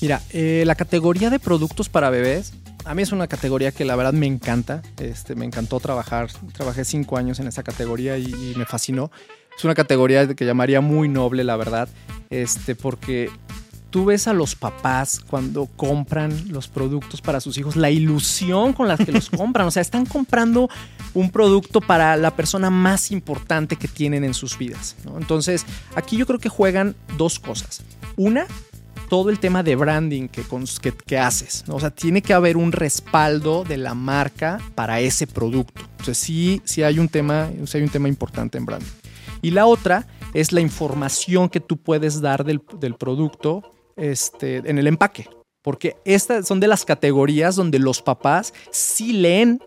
Mira, eh, la categoría de productos para bebés, a mí es una categoría que la verdad me encanta. Este, me encantó trabajar. Trabajé cinco años en esa categoría y, y me fascinó. Es una categoría que llamaría muy noble, la verdad. Este, porque tú ves a los papás cuando compran los productos para sus hijos, la ilusión con la que los *laughs* compran. O sea, están comprando un producto para la persona más importante que tienen en sus vidas. Entonces, aquí yo creo que juegan dos cosas. Una, todo el tema de branding que, que, que haces. O sea, tiene que haber un respaldo de la marca para ese producto. Entonces, sí, sí hay un tema, sí hay un tema importante en branding. Y la otra es la información que tú puedes dar del, del producto este, en el empaque. Porque estas son de las categorías donde los papás sí leen,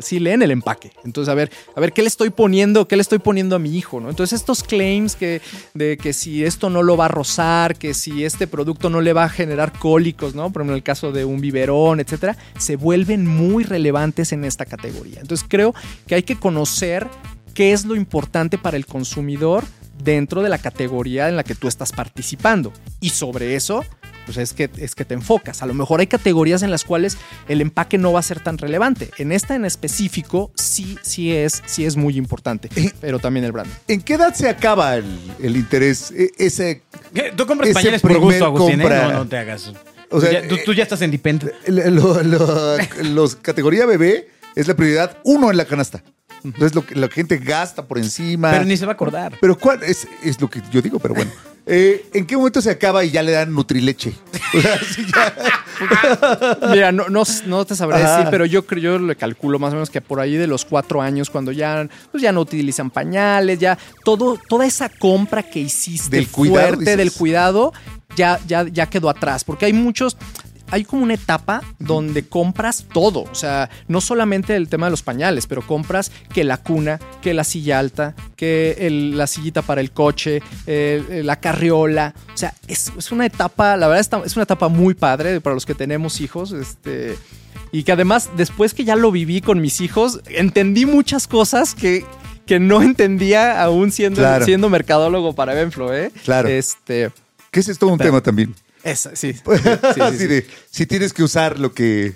sí leen el empaque. Entonces, a ver, a ver, ¿qué le estoy poniendo? ¿Qué le estoy poniendo a mi hijo? ¿no? Entonces, estos claims que, de que si esto no lo va a rozar, que si este producto no le va a generar cólicos, ¿no? Por ejemplo, en el caso de un biberón, etcétera, se vuelven muy relevantes en esta categoría. Entonces, creo que hay que conocer qué es lo importante para el consumidor dentro de la categoría en la que tú estás participando. Y sobre eso, pues es que, es que te enfocas. A lo mejor hay categorías en las cuales el empaque no va a ser tan relevante. En esta en específico, sí, sí es, sí es muy importante. Pero también el branding. ¿En qué edad se acaba el, el interés? E- ese, ¿Qué? ¿Tú compras Ese pañales por primer gusto, Agustín? eh? compra- No, no te hagas. O sea, tú, ya, tú- tú ya estás en lo- los categoría bebé es la prioridad uno en la canasta. Entonces lo que la gente gasta por encima. Pero ni se va a acordar. Pero ¿cuál es, es lo que yo digo? Pero bueno. Eh, ¿En qué momento se acaba y ya le dan Nutrileche? O sea, *laughs* ya- Mira, no, no, no te sabré Ajá. decir, pero yo creo, yo le calculo más o menos que por ahí de los cuatro años, cuando ya, pues ya no utilizan pañales, ya todo, toda esa compra que hiciste Del fuerte del cuidado, ya, ya, ya quedó atrás. Porque hay muchos. Hay como una etapa donde compras todo. O sea, no solamente el tema de los pañales, pero compras que la cuna, que la silla alta, que el- la sillita para el coche, la carriola. O sea, es, es una etapa, la verdad, es una etapa muy padre para los que tenemos hijos. Este. Y que además, después que ya lo viví con mis hijos, entendí muchas cosas que, que no entendía aún siendo, Claro. siendo mercadólogo para Benflo, ¿eh? Claro. Este. que ese es todo un Pero- tema también. Esa, *laughs* sí. sí, sí, Así sí. de, si tienes que usar lo que.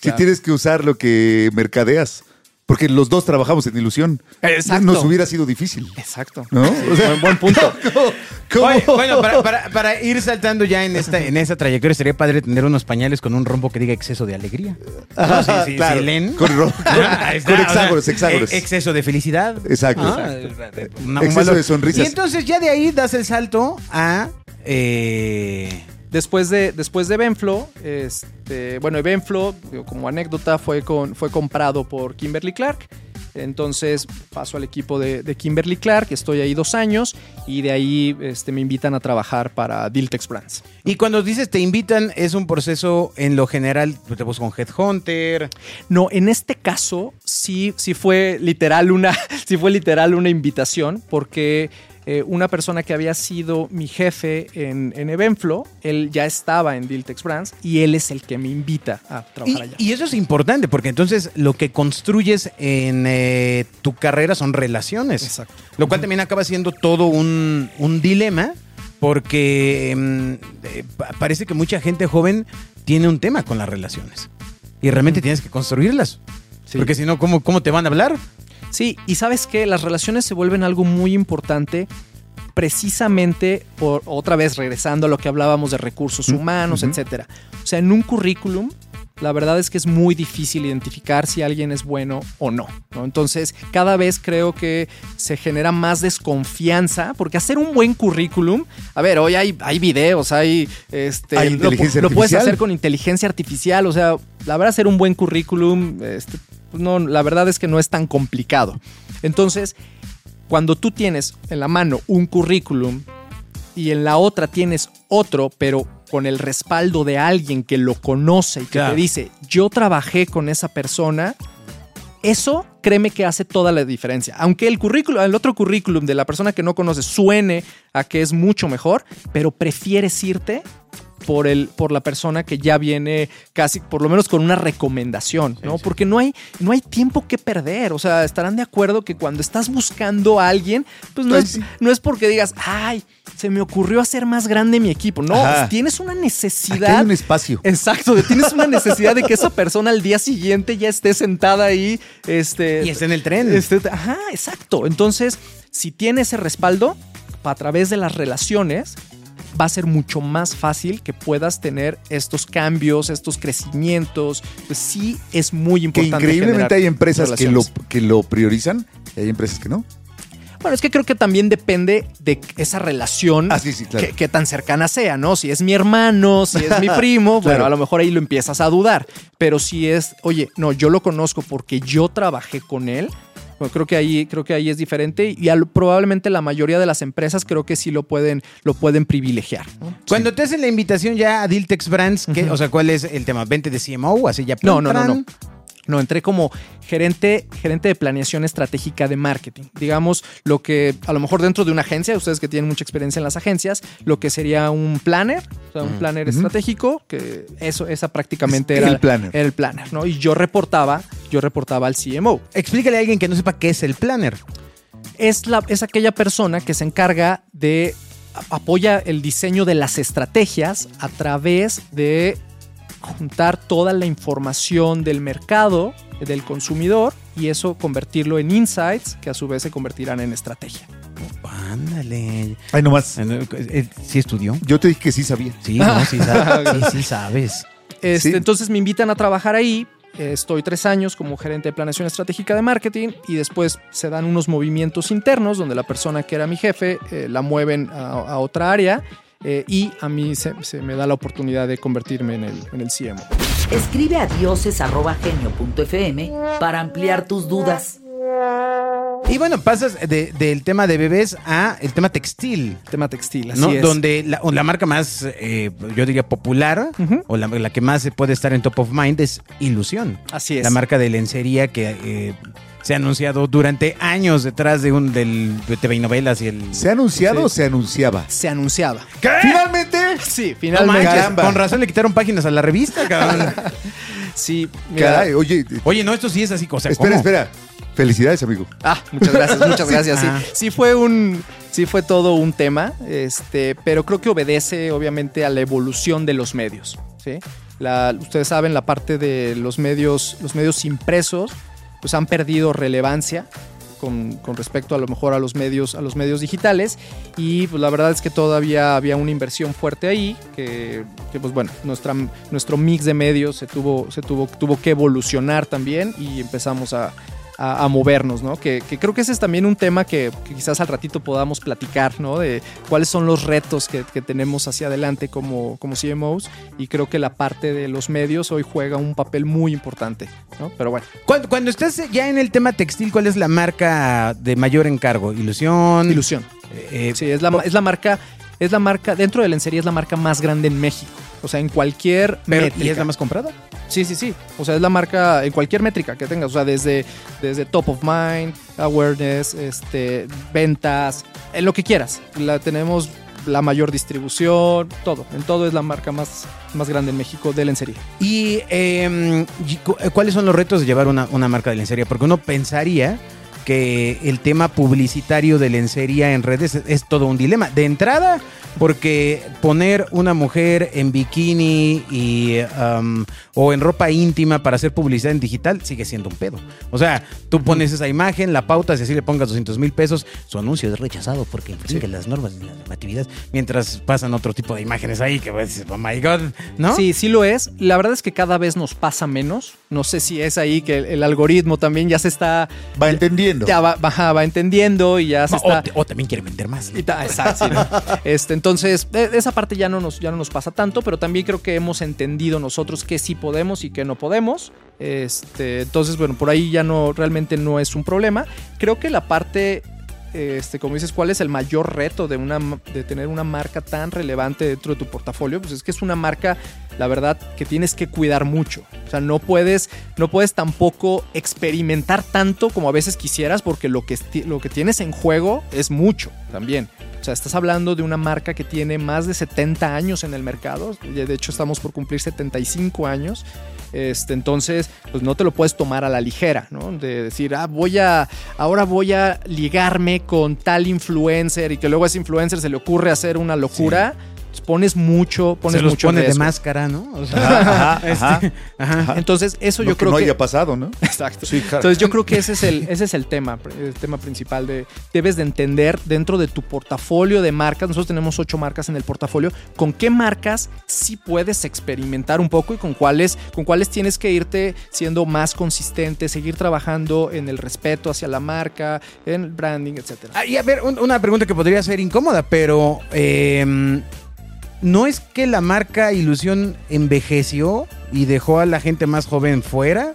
Si tienes que usar lo que mercadeas. Porque los dos trabajamos en ilusión. Exacto. Nos hubiera sido difícil. Exacto. ¿No? O sea, buen, buen punto. *laughs* ¿Cómo? Oye, bueno, para, para- para ir saltando ya en esta, en esa trayectoria, sería padre tener unos pañales con un rombo que diga exceso de alegría. No, sí, sí, claro. sí, leen. Con, ro- *laughs* Ah, o sea, hexágonos, eh, Exceso de felicidad. Exacto. Ah, una- Exceso de sonrisas. Y entonces ya de ahí das el salto a. eh, Después de, después de Benflo, este, bueno, Benflo, como anécdota, fue, con, fue comprado por Kimberly Clark. Entonces paso al equipo de, de Kimberly Clark, estoy ahí dos años y de ahí este, me invitan a trabajar para Diltex Brands. y cuando dices te invitan, es un proceso en lo general, pues, te busco un headhunter. No, en este caso sí, sí fue literal una, *laughs* sí fue literal una invitación, porque eh, una persona que había sido mi jefe en, en Evenflo, él ya estaba en Diltex Brands y él es el que me invita a Y, trabajar allá. y eso es importante porque entonces lo que construyes en eh, tu carrera son relaciones. Exacto. Lo cual también acaba siendo todo un, un dilema porque mm, eh, pa- parece que mucha gente joven tiene un tema con las relaciones. Y realmente tienes que construirlas. Sí. Porque si no, ¿cómo, ¿cómo te van a hablar? Sí, y sabes que las relaciones se vuelven algo muy importante precisamente por otra vez regresando a lo que hablábamos de recursos humanos, etcétera. O sea, en un currículum la verdad es que es muy difícil identificar si alguien es bueno o no, ¿no? Entonces, cada vez creo que se genera más desconfianza, porque hacer un buen currículum, a ver, hoy hay, hay videos, hay, este, Hay lo, lo puedes hacer con inteligencia artificial, o sea, la verdad, hacer un buen currículum, este, pues no, la verdad es que no es tan complicado. Entonces, cuando tú tienes en la mano un currículum y en la otra tienes otro, pero con el respaldo de alguien que lo conoce y que Claro. te dice, yo trabajé con esa persona, eso créeme que hace toda la diferencia. Aunque el currículum, el otro currículum de la persona que no conoces suene a que es mucho mejor, pero prefieres irte por, el, por la persona que ya viene casi, por lo menos con una recomendación, ¿no? Porque no hay, no hay tiempo que perder. O sea, estarán de acuerdo que cuando estás buscando a alguien, pues no, Ay, es, no es porque digas, ay, se me ocurrió hacer más grande mi equipo. No, Ajá. tienes una Aquí necesidad. hay un espacio. Exacto, tienes una necesidad de que esa persona al día siguiente ya esté sentada ahí. Este, Y está en el tren. este, ajá, exacto. Entonces, si tiene ese respaldo, a través de las relaciones, va a ser mucho más fácil que puedas tener estos cambios, estos crecimientos. Pues sí, es muy Que importante. increíblemente generar hay empresas que lo, que lo priorizan y hay empresas que no. Bueno, es que creo que también depende de esa relación. Ah, sí, sí, claro. que, que tan cercana sea, ¿no? Si es mi hermano, si es mi *laughs* primo, bueno, a lo mejor ahí lo empiezas a dudar. Pero si es, oye, no, yo lo conozco porque yo trabajé con él. Bueno, creo que ahí, creo que ahí es diferente y al- probablemente la mayoría de las empresas creo que sí lo pueden, lo pueden privilegiar. ¿no? Cuando te hacen la invitación ya a Diltex Brands, ¿qué- o sea, ¿cuál es el tema? ¿Vente de CMO? Así ya No, no, no, no. No, entré como gerente, gerente de planeación estratégica de marketing. Digamos, lo que a lo mejor dentro de una agencia, ustedes que tienen mucha experiencia en las agencias, lo que sería un planner, o sea, un planner estratégico, que eso, esa prácticamente Es era el planner. era el planner, ¿no? Y yo reportaba, yo reportaba al CMO. Explícale a alguien que no sepa qué es el planner. es, la, es aquella persona que se encarga de apoya el diseño de las estrategias a través de juntar toda la información del mercado, del consumidor, y eso convertirlo en insights que a su vez se convertirán en estrategia. Ándale. Ay, nomás. Eh, ¿Sí estudió? Yo te dije que sí sabía. Sí, no, *laughs* sí, sabes. sí, sí sabes. Este, Sí. Entonces me invitan a trabajar ahí. eh, Estoy tres años como gerente de planeación estratégica de marketing y después se dan unos movimientos internos donde la persona que era mi jefe eh, la mueven a, a otra área eh, y a mí se, se me da la oportunidad de convertirme en el, en el CMO. Escribe a dioses.genio.fm para ampliar tus dudas. Y bueno, pasas de- del tema de bebés a el tema textil. Tema textil, así ¿no? es. Donde la, marca más, eh, yo diría, popular, o la, la que más se puede estar en top of mind es Ilusión. Así es. La marca de lencería que eh, se ha anunciado durante años detrás de un del de TV y novelas y el. ¿Se ha anunciado Sí. o se anunciaba? Se anunciaba. ¿Qué? ¡Finalmente! Sí, No finalmente. con razón le quitaron páginas a la revista, cabrón. *laughs* sí, mira. Caray, oye, Oye, no, esto sí es así, o sea, espera, ¿cómo? espera. Felicidades, amigo. Ah, muchas gracias, *laughs* muchas gracias. Sí, Ah. sí fue un, sí fue todo un tema, este, pero creo que obedece obviamente a la evolución de los medios. ¿sí? La- ustedes saben la parte de los medios, los medios impresos, pues han perdido relevancia. Con, con respecto a lo mejor a los medios a los medios digitales y pues la verdad es que todavía había una inversión fuerte ahí que, que, pues bueno nuestra, nuestro mix de medios se tuvo se tuvo tuvo que evolucionar también y empezamos a, a, a movernos, ¿no? Que, que creo que ese es también un tema que, que quizás al ratito podamos platicar, ¿no? De cuáles son los retos que, que tenemos hacia adelante como, como CMOs y creo que la parte de los medios hoy juega un papel muy importante, ¿no? Pero bueno, Cuando, cuando estás ya en el tema textil, ¿cuál es la marca de mayor encargo? Ilusión. ilusión. Eh, Sí, es la, es la marca, es la marca, dentro de lencería es la marca más grande en México. O sea, en cualquier pero- ¿Y es la más comprada? Sí, sí, sí. O sea, es la marca en cualquier métrica que tengas. O sea, desde, desde top of mind, awareness, este, ventas, en lo que quieras. La tenemos la mayor distribución, todo. En todo es la marca más, más grande en México de lencería. ¿Y eh, y cu- cuáles son los retos de llevar una, una marca de lencería? Porque uno pensaría que el tema publicitario de lencería en redes es, es todo un dilema. De entrada, porque poner una mujer en bikini y, um, o en ropa íntima para hacer publicidad en digital sigue siendo un pedo. O sea, tú pones esa imagen, la pautas y así le pongas 200 mil pesos, su anuncio es rechazado porque infringe las normas de la normatividad, mientras pasan otro tipo de imágenes ahí que pues, oh my god, ¿no? Sí, sí lo es. La verdad es que cada vez nos pasa menos. No sé si es ahí que el, el algoritmo también ya se está... Va entendiendo. Ya va, va entendiendo y ya se No, está... o, te- o también quiere vender más. ¿no? Y ta- Exacto, sí, ¿no? *laughs* Este, entonces, e- esa parte ya no, nos, ya no nos pasa tanto, pero también creo que hemos entendido nosotros que sí podemos y que no podemos. Este, entonces, bueno, por ahí ya no, realmente no es un problema. Creo que la parte, este, como dices, ¿cuál es el mayor reto de, una, de tener una marca tan relevante dentro de tu portafolio? Pues es que es una marca, la verdad, que tienes que cuidar mucho. O sea, no puedes, no puedes tampoco experimentar tanto como a veces quisieras, porque lo que, lo que tienes en juego es mucho también. O sea, estás hablando de una marca que tiene más de 70 años en el mercado. De hecho, estamos por cumplir 75 años. Este, entonces, pues no te lo puedes tomar a la ligera, ¿no? De decir, ah, voy a, ahora voy a ligarme con tal influencer y que luego a ese influencer se le ocurre hacer una locura. Pones mucho, pones Se los mucho pone de máscara, ¿no? O sea, Ajá, ajá, *laughs* este, ajá. ajá. Entonces, eso yo que creo no que. haya pasado, ¿no? *laughs* Exacto. Sí, claro. Entonces yo creo que ese es el, ese es el tema, el tema principal de debes de entender dentro de tu portafolio de marcas, nosotros tenemos ocho marcas en el portafolio, con qué marcas sí puedes experimentar un poco y con cuáles, con cuáles tienes que irte siendo más consistente, seguir trabajando en el respeto hacia la marca, en el branding, etcétera. Ah, y a ver, un- una pregunta que podría ser incómoda, pero eh, ¿no es que la marca Ilusión envejeció y dejó a la gente más joven fuera?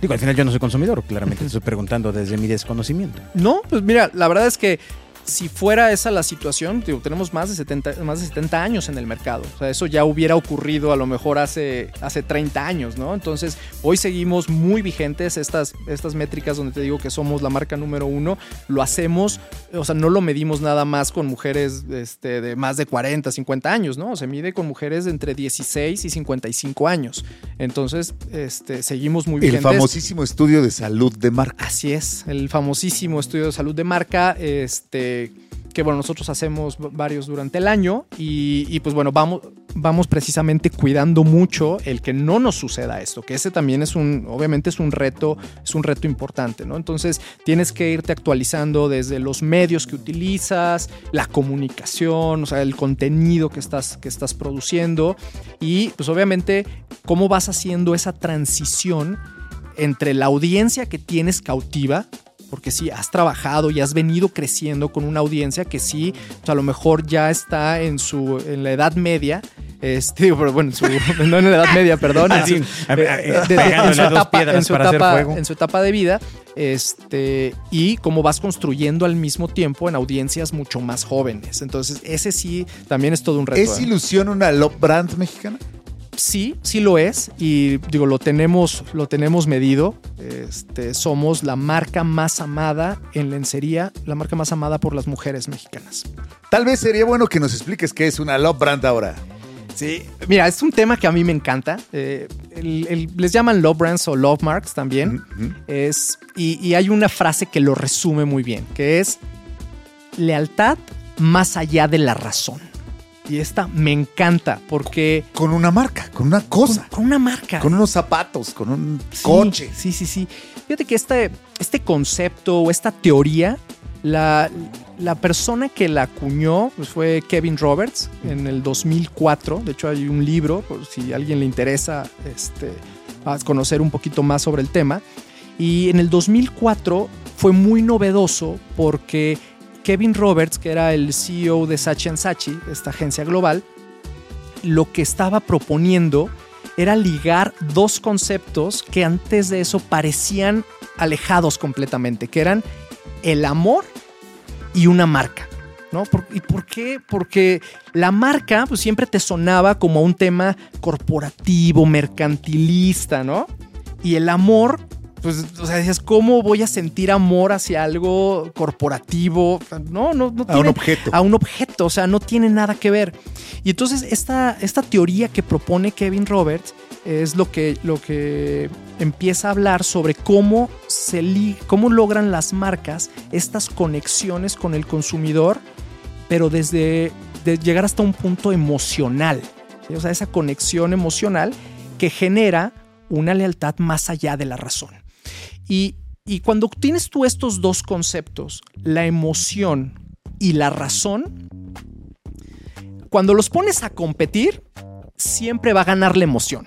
Digo, al final yo no soy consumidor, claramente te estoy preguntando desde mi desconocimiento. No, pues mira, la verdad es que si fuera esa la situación, digo, tenemos más de 70, más de 70 años en el mercado. O sea, eso ya hubiera ocurrido a lo mejor hace, hace 30 años, ¿no? Entonces, hoy seguimos muy vigentes estas, estas métricas donde te digo que somos la marca número uno. Lo hacemos, o sea, no lo medimos nada más con mujeres este, de más de 40, 50 años, ¿no? Se mide con mujeres de entre 16 y 55 años. Entonces, este, seguimos muy El vigentes. famosísimo estudio de salud de marca. Así es, el famosísimo estudio de salud de marca, este, que bueno, nosotros hacemos varios durante el año y, y, pues bueno, vamos, vamos precisamente cuidando mucho el que no nos suceda esto, que ese también es un, obviamente es un reto, es un reto importante, ¿no? Entonces tienes que irte actualizando desde los medios que utilizas, la comunicación, o sea, el contenido que estás, que estás produciendo y pues obviamente cómo vas haciendo esa transición entre la audiencia que tienes cautiva, porque sí, has trabajado y has venido creciendo con una audiencia que sí, o sea, a lo mejor ya está en su en la edad media. Este, digo, *laughs* pero bueno, en su- *laughs* no en la edad media, perdón. en su- de- de- pegándole en su etapa- su en su etapa de vida, este, y cómo vas construyendo al mismo tiempo en audiencias mucho más jóvenes. Entonces, ese sí también es todo un reto. ¿Es ¿eh? ilusión una love brand mexicana? Sí, sí lo es y digo, lo tenemos, lo tenemos medido. Este, somos la marca más amada en lencería, la marca más amada por las mujeres mexicanas. Tal vez sería bueno que nos expliques qué es una love brand ahora. Sí, mira, es un tema que a mí me encanta. Eh, el- el- les llaman love brands o love marks también. Es, y, y hay una frase que lo resume muy bien, que es lealtad más allá de la razón. Y esta me encanta porque Con una marca, con una cosa, con una marca. con unos zapatos, con un Sí, coche. Sí, sí, sí. Fíjate que este, este concepto o esta teoría, la, la persona que la acuñó pues, fue Kevin Roberts en el 2004. De hecho, hay un libro, por si a alguien le interesa este, conocer un poquito más sobre el tema. Y en el 2004 fue muy novedoso porque Kevin Roberts, que era el CEO de Sachi Sachi, esta agencia global, lo que estaba proponiendo era ligar dos conceptos que antes de eso parecían alejados completamente, que eran el amor y una marca. ¿No? ¿Y por qué? Porque la marca pues, siempre te sonaba como un tema corporativo, mercantilista, ¿no? Y el amor, pues, o sea, decías, ¿cómo voy a sentir amor hacia algo corporativo? No, no, no A un tiene- objeto. a un objeto, o sea, no tiene nada que ver. Y entonces esta, esta teoría que propone Kevin Roberts es lo que, lo que empieza a hablar sobre cómo, se li- cómo logran las marcas estas conexiones con el consumidor, pero desde de llegar hasta un punto emocional. ¿sí? O sea, esa conexión emocional que genera una lealtad más allá de la razón. Y, y cuando tienes tú estos dos conceptos, la emoción y la razón, cuando los pones a competir, siempre va a ganar la emoción.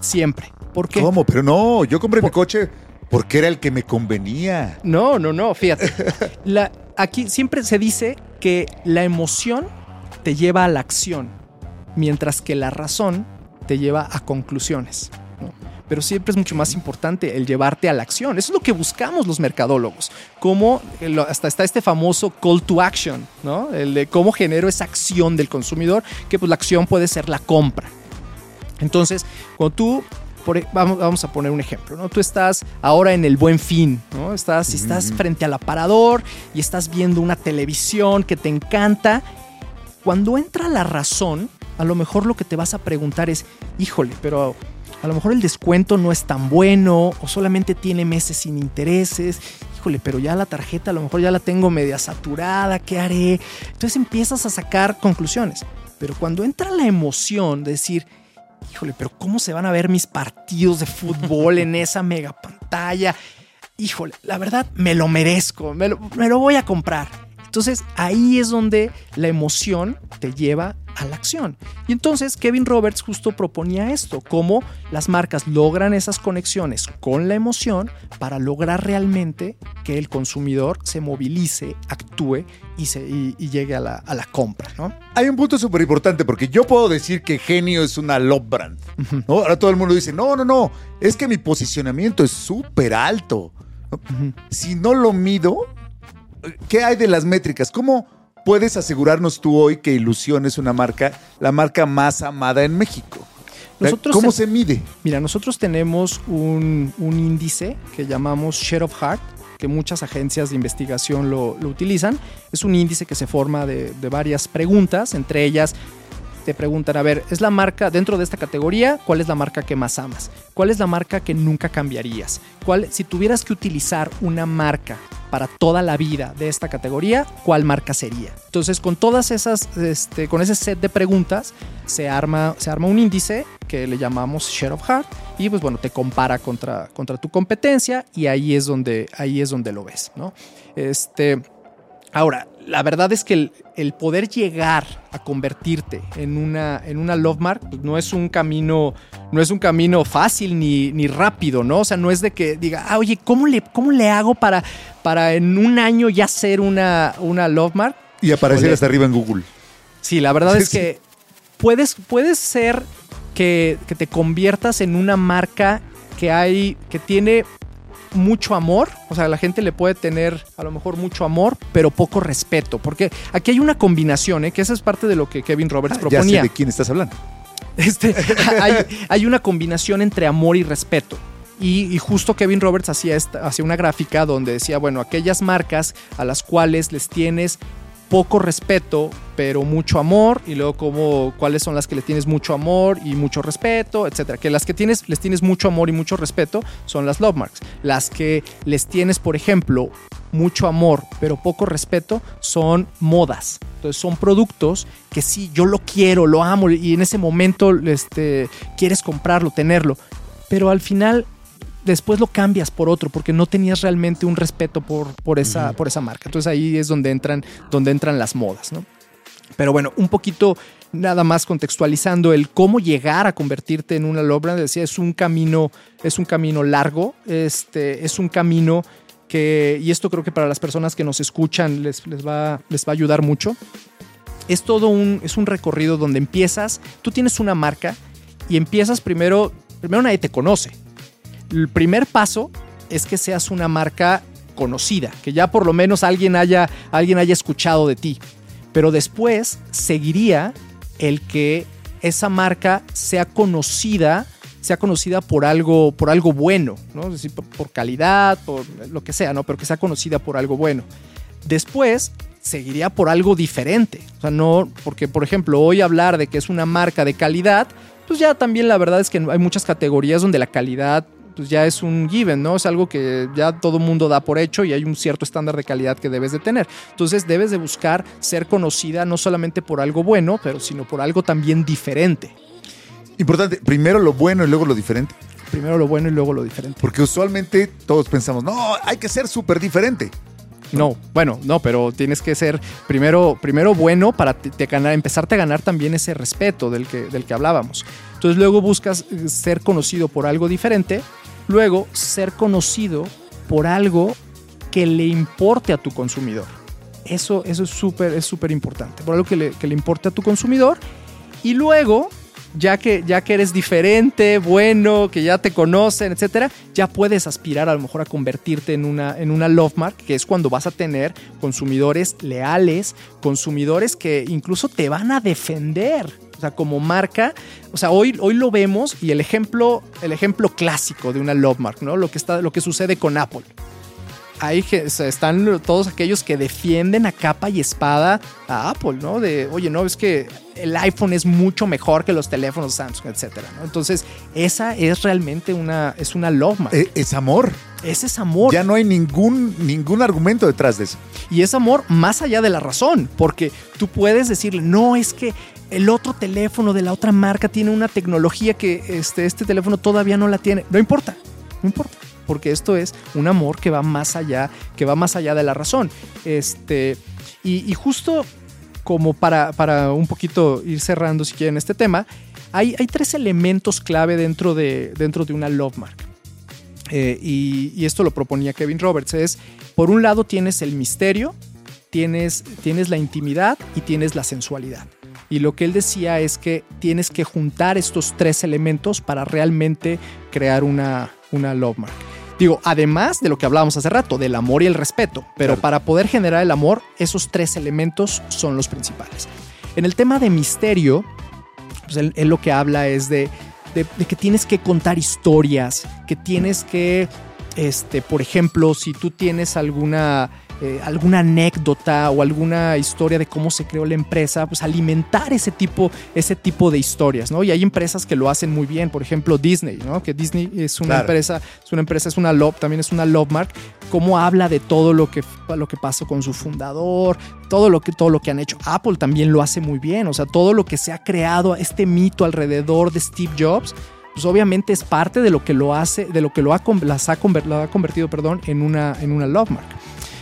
Siempre. ¿Por qué? ¿Cómo? Pero no, yo compré mi coche porque era el que me convenía. No, no, no, fíjate. *laughs* La- aquí siempre se dice que la emoción te lleva a la acción, mientras que la razón te lleva a conclusiones. Pero siempre es mucho más importante el llevarte a la acción. Eso es lo que buscamos los mercadólogos. Cómo, eh, hasta está este famoso call to action, ¿no? El de cómo genero esa acción del consumidor, que pues la acción puede ser la compra. Entonces, cuando tú, por e- vamos, vamos a poner un ejemplo, ¿no? Tú estás ahora en el buen fin, ¿no? Estás, estás frente al aparador y estás viendo una televisión que te encanta. Cuando entra la razón, a lo mejor lo que te vas a preguntar es, híjole, pero a lo mejor el descuento no es tan bueno o solamente tiene meses sin intereses. Híjole, pero ya la tarjeta a lo mejor ya la tengo media saturada, ¿qué haré? Entonces empiezas a sacar conclusiones. Pero cuando entra la emoción de decir, híjole, pero ¿cómo se van a ver mis partidos de fútbol en esa mega pantalla? Híjole, la verdad me lo merezco, me lo, me lo voy a comprar. Entonces ahí es donde la emoción te lleva a la acción. Y entonces Kevin Roberts justo proponía esto, cómo las marcas logran esas conexiones con la emoción para lograr realmente que el consumidor se movilice, actúe y, se, y, y llegue a la, a la compra, ¿no? Hay un punto súper importante porque yo puedo decir que Genio es una love brand. ¿no? Ahora todo el mundo dice, no, no, no, es que mi posicionamiento es súper alto. Si no lo mido, ¿qué hay de las métricas? ¿Cómo puedes asegurarnos tú hoy que Ilusión es una marca, la marca más amada en México? Nosotros ¿Cómo se mide? Mira, nosotros tenemos un, un índice que llamamos Share of Heart, que muchas agencias de investigación lo, lo utilizan. Es un índice que se forma de, de varias preguntas, entre ellas te preguntan, a ver, ¿es la marca dentro de esta categoría? ¿Cuál es la marca que más amas? ¿Cuál es la marca que nunca cambiarías? ¿Cuál, si tuvieras que utilizar una marca para toda la vida de esta categoría, ¿cuál marca sería? Entonces, con todas esas, este, con ese set de preguntas, se arma, se arma un índice que le llamamos Share of Heart y pues bueno, te compara contra, contra tu competencia y ahí es donde, ahí es donde lo ves, ¿no? Este, ahora, la verdad es que el, el poder llegar a convertirte en una, en una love mark pues, no es un camino, no es un camino fácil ni, ni rápido, ¿no? O sea, no es de que diga, ah, oye, ¿cómo le, cómo le hago para, para en un año ya ser una, una love mark? Y aparecer hasta arriba en Google. Sí, la verdad Sí, es que puedes, puedes ser que, que te conviertas en una marca que hay, que tiene mucho amor, o sea, la gente le puede tener a lo mejor mucho amor, pero poco respeto, porque aquí hay una combinación, ¿eh? que esa es parte de lo que Kevin Roberts Ah, ya sé proponía. de quién estás hablando. Este, *laughs* hay, hay una combinación entre amor y respeto. Y, y justo Kevin Roberts hacía, esta- hacía una gráfica donde decía, bueno, aquellas marcas a las cuales les tienes poco respeto, pero mucho amor, y luego como cuáles son las que le tienes mucho amor y mucho respeto, etcétera. Que las que tienes, les tienes mucho amor y mucho respeto son las love marks. Las que les tienes, por ejemplo, mucho amor, pero poco respeto, son modas. Entonces son productos que sí, yo lo quiero, lo amo, y en ese momento este, quieres comprarlo, tenerlo. Pero al final después lo cambias por otro porque no tenías realmente un respeto por, por, esa, por esa marca. Entonces ahí es donde entran, donde entran las modas, ¿no? Pero bueno, un poquito nada más contextualizando el cómo llegar a convertirte en una love brand, decía, es un camino, es un camino largo, este, es un camino que, y esto creo que para las personas que nos escuchan les, les, va, les va a ayudar mucho. Es todo un, es un recorrido donde empiezas, tú tienes una marca y empiezas primero, primero nadie te conoce. El primer paso es que seas una marca conocida, que ya por lo menos alguien haya, alguien haya escuchado de ti. Pero después seguiría el que esa marca sea conocida, sea conocida por algo, por algo bueno, ¿no? Es decir, por, calidad, por lo que sea, ¿no? Pero que sea conocida por algo bueno. Después seguiría por algo diferente. O sea, no, porque por ejemplo, hoy hablar de que es una marca de calidad, pues ya también la verdad es que hay muchas categorías donde la calidad pues ya es un given, ¿no? Es algo que ya todo mundo da por hecho y hay un cierto estándar de calidad que debes de tener. Entonces debes de buscar ser conocida no solamente por algo bueno, pero sino por algo también diferente. Importante, primero lo bueno y luego lo diferente. Primero lo bueno y luego lo diferente. Porque usualmente todos pensamos, no, hay que ser súper diferente. No, bueno, no, pero tienes que ser primero, primero bueno para te, te ganar, empezarte a ganar también ese respeto del que, del que hablábamos. Entonces luego buscas eh, ser conocido por algo diferente, luego ser conocido por algo que le importe a tu consumidor. Eso, eso es súper es súper importante, por algo que le, que le importe a tu consumidor. Y luego, ya que, ya que eres diferente, bueno, que ya te conocen, etcétera, ya puedes aspirar a lo mejor a convertirte en una, en una love mark, que es cuando vas a tener consumidores leales, consumidores que incluso te van a defender. O sea, como marca, o sea, hoy, hoy lo vemos y el ejemplo, el ejemplo clásico de una love mark, ¿no? Lo que, está, lo que sucede con Apple ahí o sea, están todos aquellos que defienden a capa y espada a Apple, ¿no? De, oye, no, es que el iPhone es mucho mejor que los teléfonos Samsung, etcétera, ¿no? Entonces, esa es realmente una, es una love mark. Eh, Es amor. Ese es amor. Ya no hay ningún, ningún argumento detrás de eso. Y es amor más allá de la razón, porque tú puedes decirle, no, es que el otro teléfono de la otra marca tiene una tecnología que este, este teléfono todavía no la tiene. No importa, no importa, porque esto es un amor que va más allá, que va más allá de la razón. Este, y, justo como para, para un poquito ir cerrando, si quieren, este tema, hay, hay tres elementos clave dentro de, dentro de una love mark. Eh, y, y esto lo proponía Kevin Roberts, es, por un lado tienes el misterio, tienes, tienes la intimidad y tienes la sensualidad. Y lo que él decía es que tienes que juntar estos tres elementos para realmente crear una, una love mark. Digo, además de lo que hablábamos hace rato, del amor y el respeto, pero Claro. para poder generar el amor, esos tres elementos son los principales. En el tema de misterio, pues él, él lo que habla es de, de- de que tienes que contar historias, que tienes que, este, por ejemplo, si tú tienes alguna, eh, alguna anécdota o alguna historia de cómo se creó la empresa, pues alimentar ese tipo, ese tipo de historias, ¿no? Y hay empresas que lo hacen muy bien, por ejemplo Disney, ¿no? Que Disney es una Claro. empresa, es una empresa, es una love, también es una love mark, cómo habla de todo lo que, lo que pasó con su fundador, todo lo que todo lo que han hecho. Apple también lo hace muy bien, o sea, todo lo que se ha creado, este mito alrededor de Steve Jobs, pues obviamente es parte de lo que lo hace, de lo que lo ha, las ha convertido, perdón, en una, en una love mark.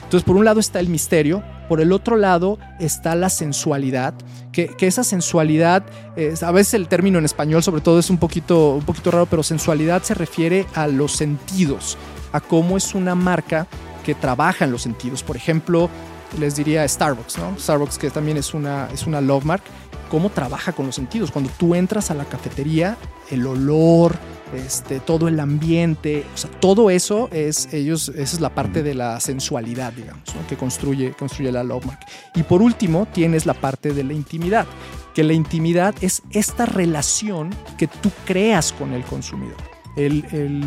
Entonces, por un lado está el misterio, por el otro lado está la sensualidad, que, esa sensualidad, eh, a veces el término en español sobre todo es un poquito, un poquito raro, pero sensualidad se refiere a los sentidos, a cómo es una marca que trabaja en los sentidos. Por ejemplo, les diría Starbucks, ¿no? Starbucks que también es una, es una love mark, cómo trabaja con los sentidos. Cuando tú entras a la cafetería, el olor, este, todo el ambiente, o sea, todo eso es ellos, esa es la parte de la sensualidad, digamos, ¿no? que construye, construye la love mark. Y por último, tienes la parte de la intimidad, que la intimidad es esta relación que tú creas con el consumidor. El, el,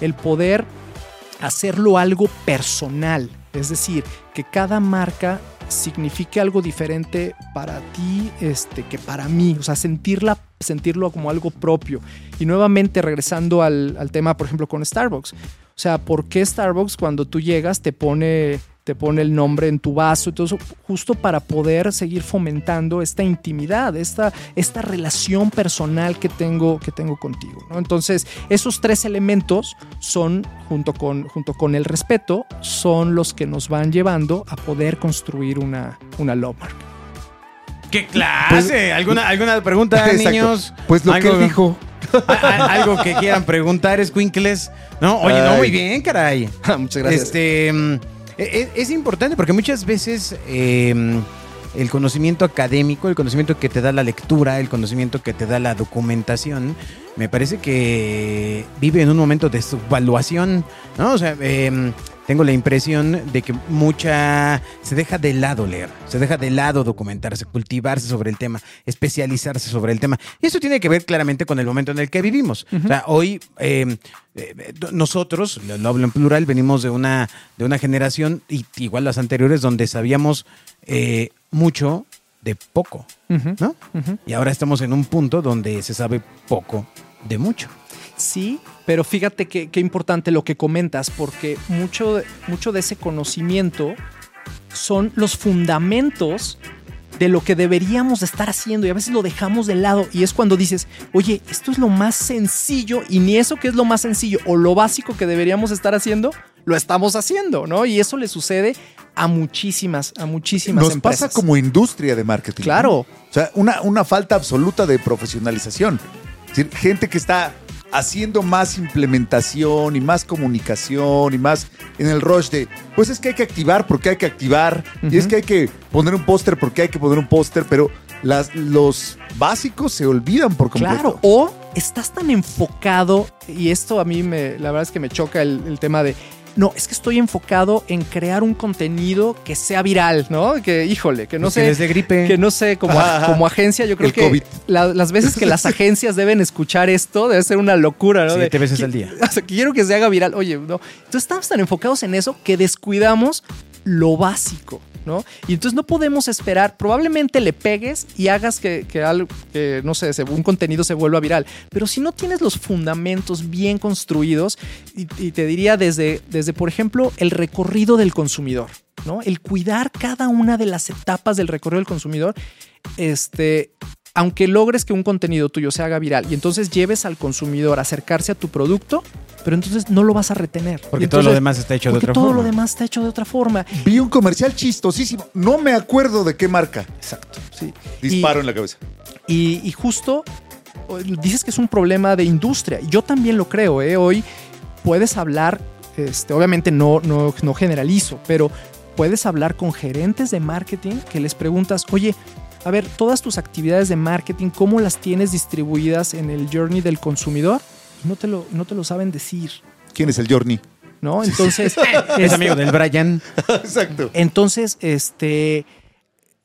el poder hacerlo algo personal, es decir, que cada marca signifique algo diferente para ti este, que para mí, o sea, sentirla, sentirlo como algo propio. Y nuevamente regresando al, tema, por ejemplo, con Starbucks. O sea, ¿por qué Starbucks cuando tú llegas te pone, te pone el nombre en tu vaso y todo eso? Justo para poder seguir fomentando esta intimidad, esta, esta relación personal que tengo, que tengo contigo. ¿no? Entonces, esos tres elementos son, junto con, junto con el respeto, son los que nos van llevando a poder construir una, una love mark. ¿Qué clase? ¿Alguna, ¿Alguna pregunta, *laughs* Exacto. niños? Pues lo que ¿Algo- él dijo. *laughs* a- a- algo que quieran preguntar, Squinkles. No, oye, no, muy bien, caray. *laughs* Muchas gracias. Este, mm, e- e- es, importante porque muchas veces eh, el conocimiento académico, el conocimiento que te da la lectura, el conocimiento que te da la documentación, me parece que vive en un momento de subvaluación, ¿no? O sea, eh, tengo la impresión de que mucha se deja de lado leer, se deja de lado documentarse, cultivarse sobre el tema, especializarse sobre el tema. Y eso tiene que ver claramente con el momento en el que vivimos. O sea, hoy eh, eh, nosotros, lo lo hablo en plural, venimos de una, de una generación, y, igual las anteriores, donde sabíamos eh, mucho de poco, ¿no? Y ahora estamos en un punto donde se sabe poco de mucho. Sí, pero fíjate que- qué importante lo que comentas, porque mucho, de- mucho de ese conocimiento son los fundamentos de lo que deberíamos de estar haciendo y a veces lo dejamos de lado y es cuando dices, oye, esto es lo más sencillo y ni eso que es lo más sencillo o lo básico que deberíamos estar haciendo, lo estamos haciendo, ¿no? Y eso le sucede a muchísimas, a muchísimas Nos empresas. pasa como industria de marketing. Claro. ¿no? O sea, una, una falta absoluta de profesionalización. Es decir, gente que está haciendo más implementación y más comunicación y más en el rush de, pues es que hay que activar porque hay que activar y es que hay que poner un póster porque hay que poner un póster, pero las, los básicos se olvidan por completo. Claro, o estás tan enfocado, y esto a mí me, la verdad es que me choca el, el tema de, no, es que estoy enfocado en crear un contenido que sea viral, ¿no? Que, híjole, que no Pues que sé. les dé gripe. Que no sé, como, como agencia, yo creo El que COVID. la- las veces que las *laughs* agencias deben escuchar esto debe ser una locura, ¿no? Siete De, veces "Qui- al día". *laughs* O sea, quiero que se haga viral. Oye, no. Entonces estamos tan enfocados en eso que descuidamos lo básico, ¿no? Y entonces no podemos esperar. Probablemente le pegues y hagas que, que algo, que, no sé, un contenido se vuelva viral. Pero si no tienes los fundamentos bien construidos, y, y te diría desde, desde, por ejemplo, el recorrido del consumidor, ¿no? El cuidar cada una de las etapas del recorrido del consumidor, este, aunque logres que un contenido tuyo se haga viral y entonces lleves al consumidor a acercarse a tu producto, pero entonces no lo vas a retener. Porque Y todo lo demás está hecho de otra todo forma. lo demás está hecho de otra forma. Vi un comercial chistosísimo. No me acuerdo de qué marca. Exacto. Sí. Disparo en la cabeza. Y, y justo dices que es un problema de industria. Yo también lo creo. ¿eh? Hoy puedes hablar, este, obviamente no, no, no generalizo, pero puedes hablar con gerentes de marketing que les preguntas, oye, a ver, todas tus actividades de marketing, ¿cómo las tienes distribuidas en el journey del consumidor? Y no te lo, no te lo saben decir. ¿Quién es el Journey? ¿No? Entonces, *laughs* Es este, amigo del Brian. Exacto. entonces, este,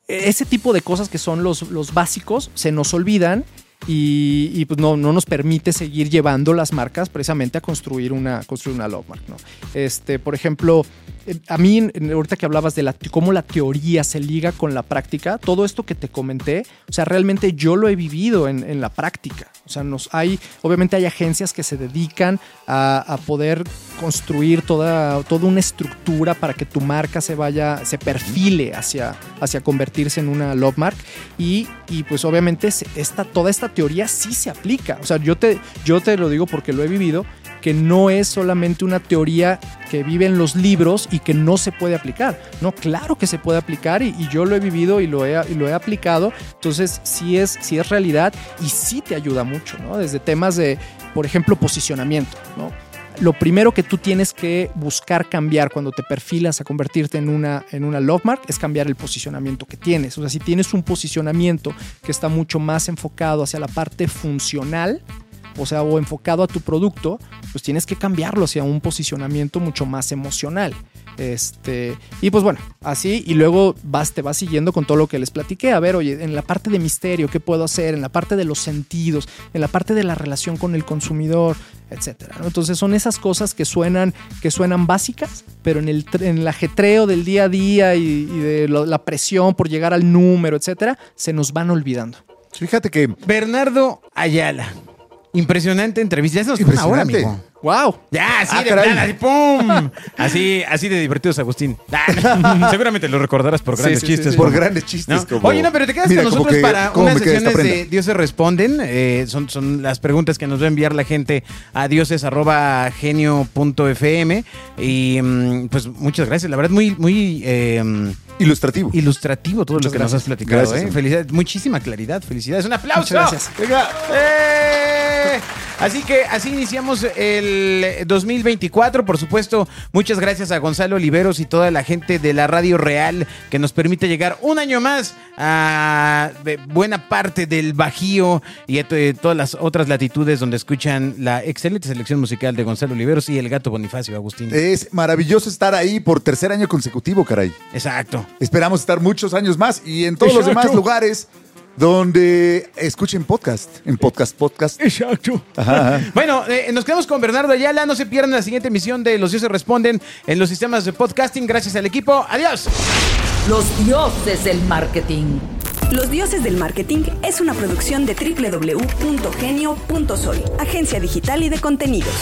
ese tipo de cosas que son los, los básicos se nos olvidan y, y, pues no, no nos permite seguir llevando las marcas precisamente a construir una, construir una logmark, ¿no? Este, por ejemplo, a mí, ahorita que hablabas de la, cómo la teoría se liga con la práctica, todo esto que te comenté, o sea, realmente yo lo he vivido en, en la práctica. O sea, nos hay, obviamente hay agencias que se dedican a, a poder construir toda, toda una estructura para que tu marca se vaya, se perfile hacia, hacia convertirse en una love mark. Y, y pues obviamente esta, toda esta teoría sí se aplica. O sea, yo te, yo te lo digo porque lo he vivido, que no es solamente una teoría que vive en los libros y que no se puede aplicar. No, claro que se puede aplicar y, y yo lo he vivido y lo he, y lo he aplicado. Entonces, sí es, sí es realidad y sí te ayuda mucho, ¿no? Desde temas de, por ejemplo, posicionamiento, ¿no? Lo primero que tú tienes que buscar cambiar cuando te perfilas a convertirte en una, en una love mark es cambiar el posicionamiento que tienes. O sea, si tienes un posicionamiento que está mucho más enfocado hacia la parte funcional, o sea, o enfocado a tu producto, pues tienes que cambiarlo hacia un posicionamiento mucho más emocional. Este, y pues bueno, así, y luego vas, te vas siguiendo con todo lo que les platiqué. A ver, oye, en la parte de misterio, ¿qué puedo hacer? En la parte de los sentidos, en la parte de la relación con el consumidor, etcétera. ¿no? Entonces son esas cosas que suenan, que suenan básicas, pero en el, en el ajetreo del día a día y, y de lo- la presión por llegar al número, etcétera, se nos van olvidando. Fíjate que Bernardo Ayala. Impresionante entrevista. Ya se nos fue una hora, amigo. ¡Wow! Ya, así Ah, de caray. plano, así, ¡pum! *laughs* Así, así de divertidos, Agustín. *laughs* Seguramente lo recordarás por grandes sí, sí, chistes. sí. por grandes chistes ¿no? como... Oye, no, pero te quedas Mira, con nosotros que- para unas sesiones de. Dioses Responden. Eh, son, son las preguntas que nos va a enviar la gente a dioses.genio.fm. Y mm, pues muchas gracias. La verdad, muy, muy eh, Ilustrativo. ilustrativo todo Muchas lo que nos has platicado. Gracias, ¿eh? Felicidades, muchísima claridad. Felicidades. Un aplauso. Muchas gracias. Venga. ¡Eh! Así que así iniciamos el 2024. Por supuesto, muchas gracias a Gonzalo Oliveros y toda la gente de la Radio Real que nos permite llegar un año más a buena parte del Bajío y a todas las otras latitudes donde escuchan la excelente selección musical de Gonzalo Oliveros y el gato Bonifacio Agustín. Es maravilloso estar ahí por tercer año consecutivo, caray. Exacto. Esperamos estar muchos años más y en todos los demás lugares donde escuchen podcast. En podcast, podcast. Exacto. Ajá, ajá. Bueno, eh, nos quedamos con Bernardo Ayala. No se pierdan la siguiente emisión de Los Dioses Responden en los sistemas de podcasting. Gracias al equipo. Adiós. Los dioses del marketing. Los Dioses del Marketing es una producción de www.genio.sol, agencia digital y de contenidos.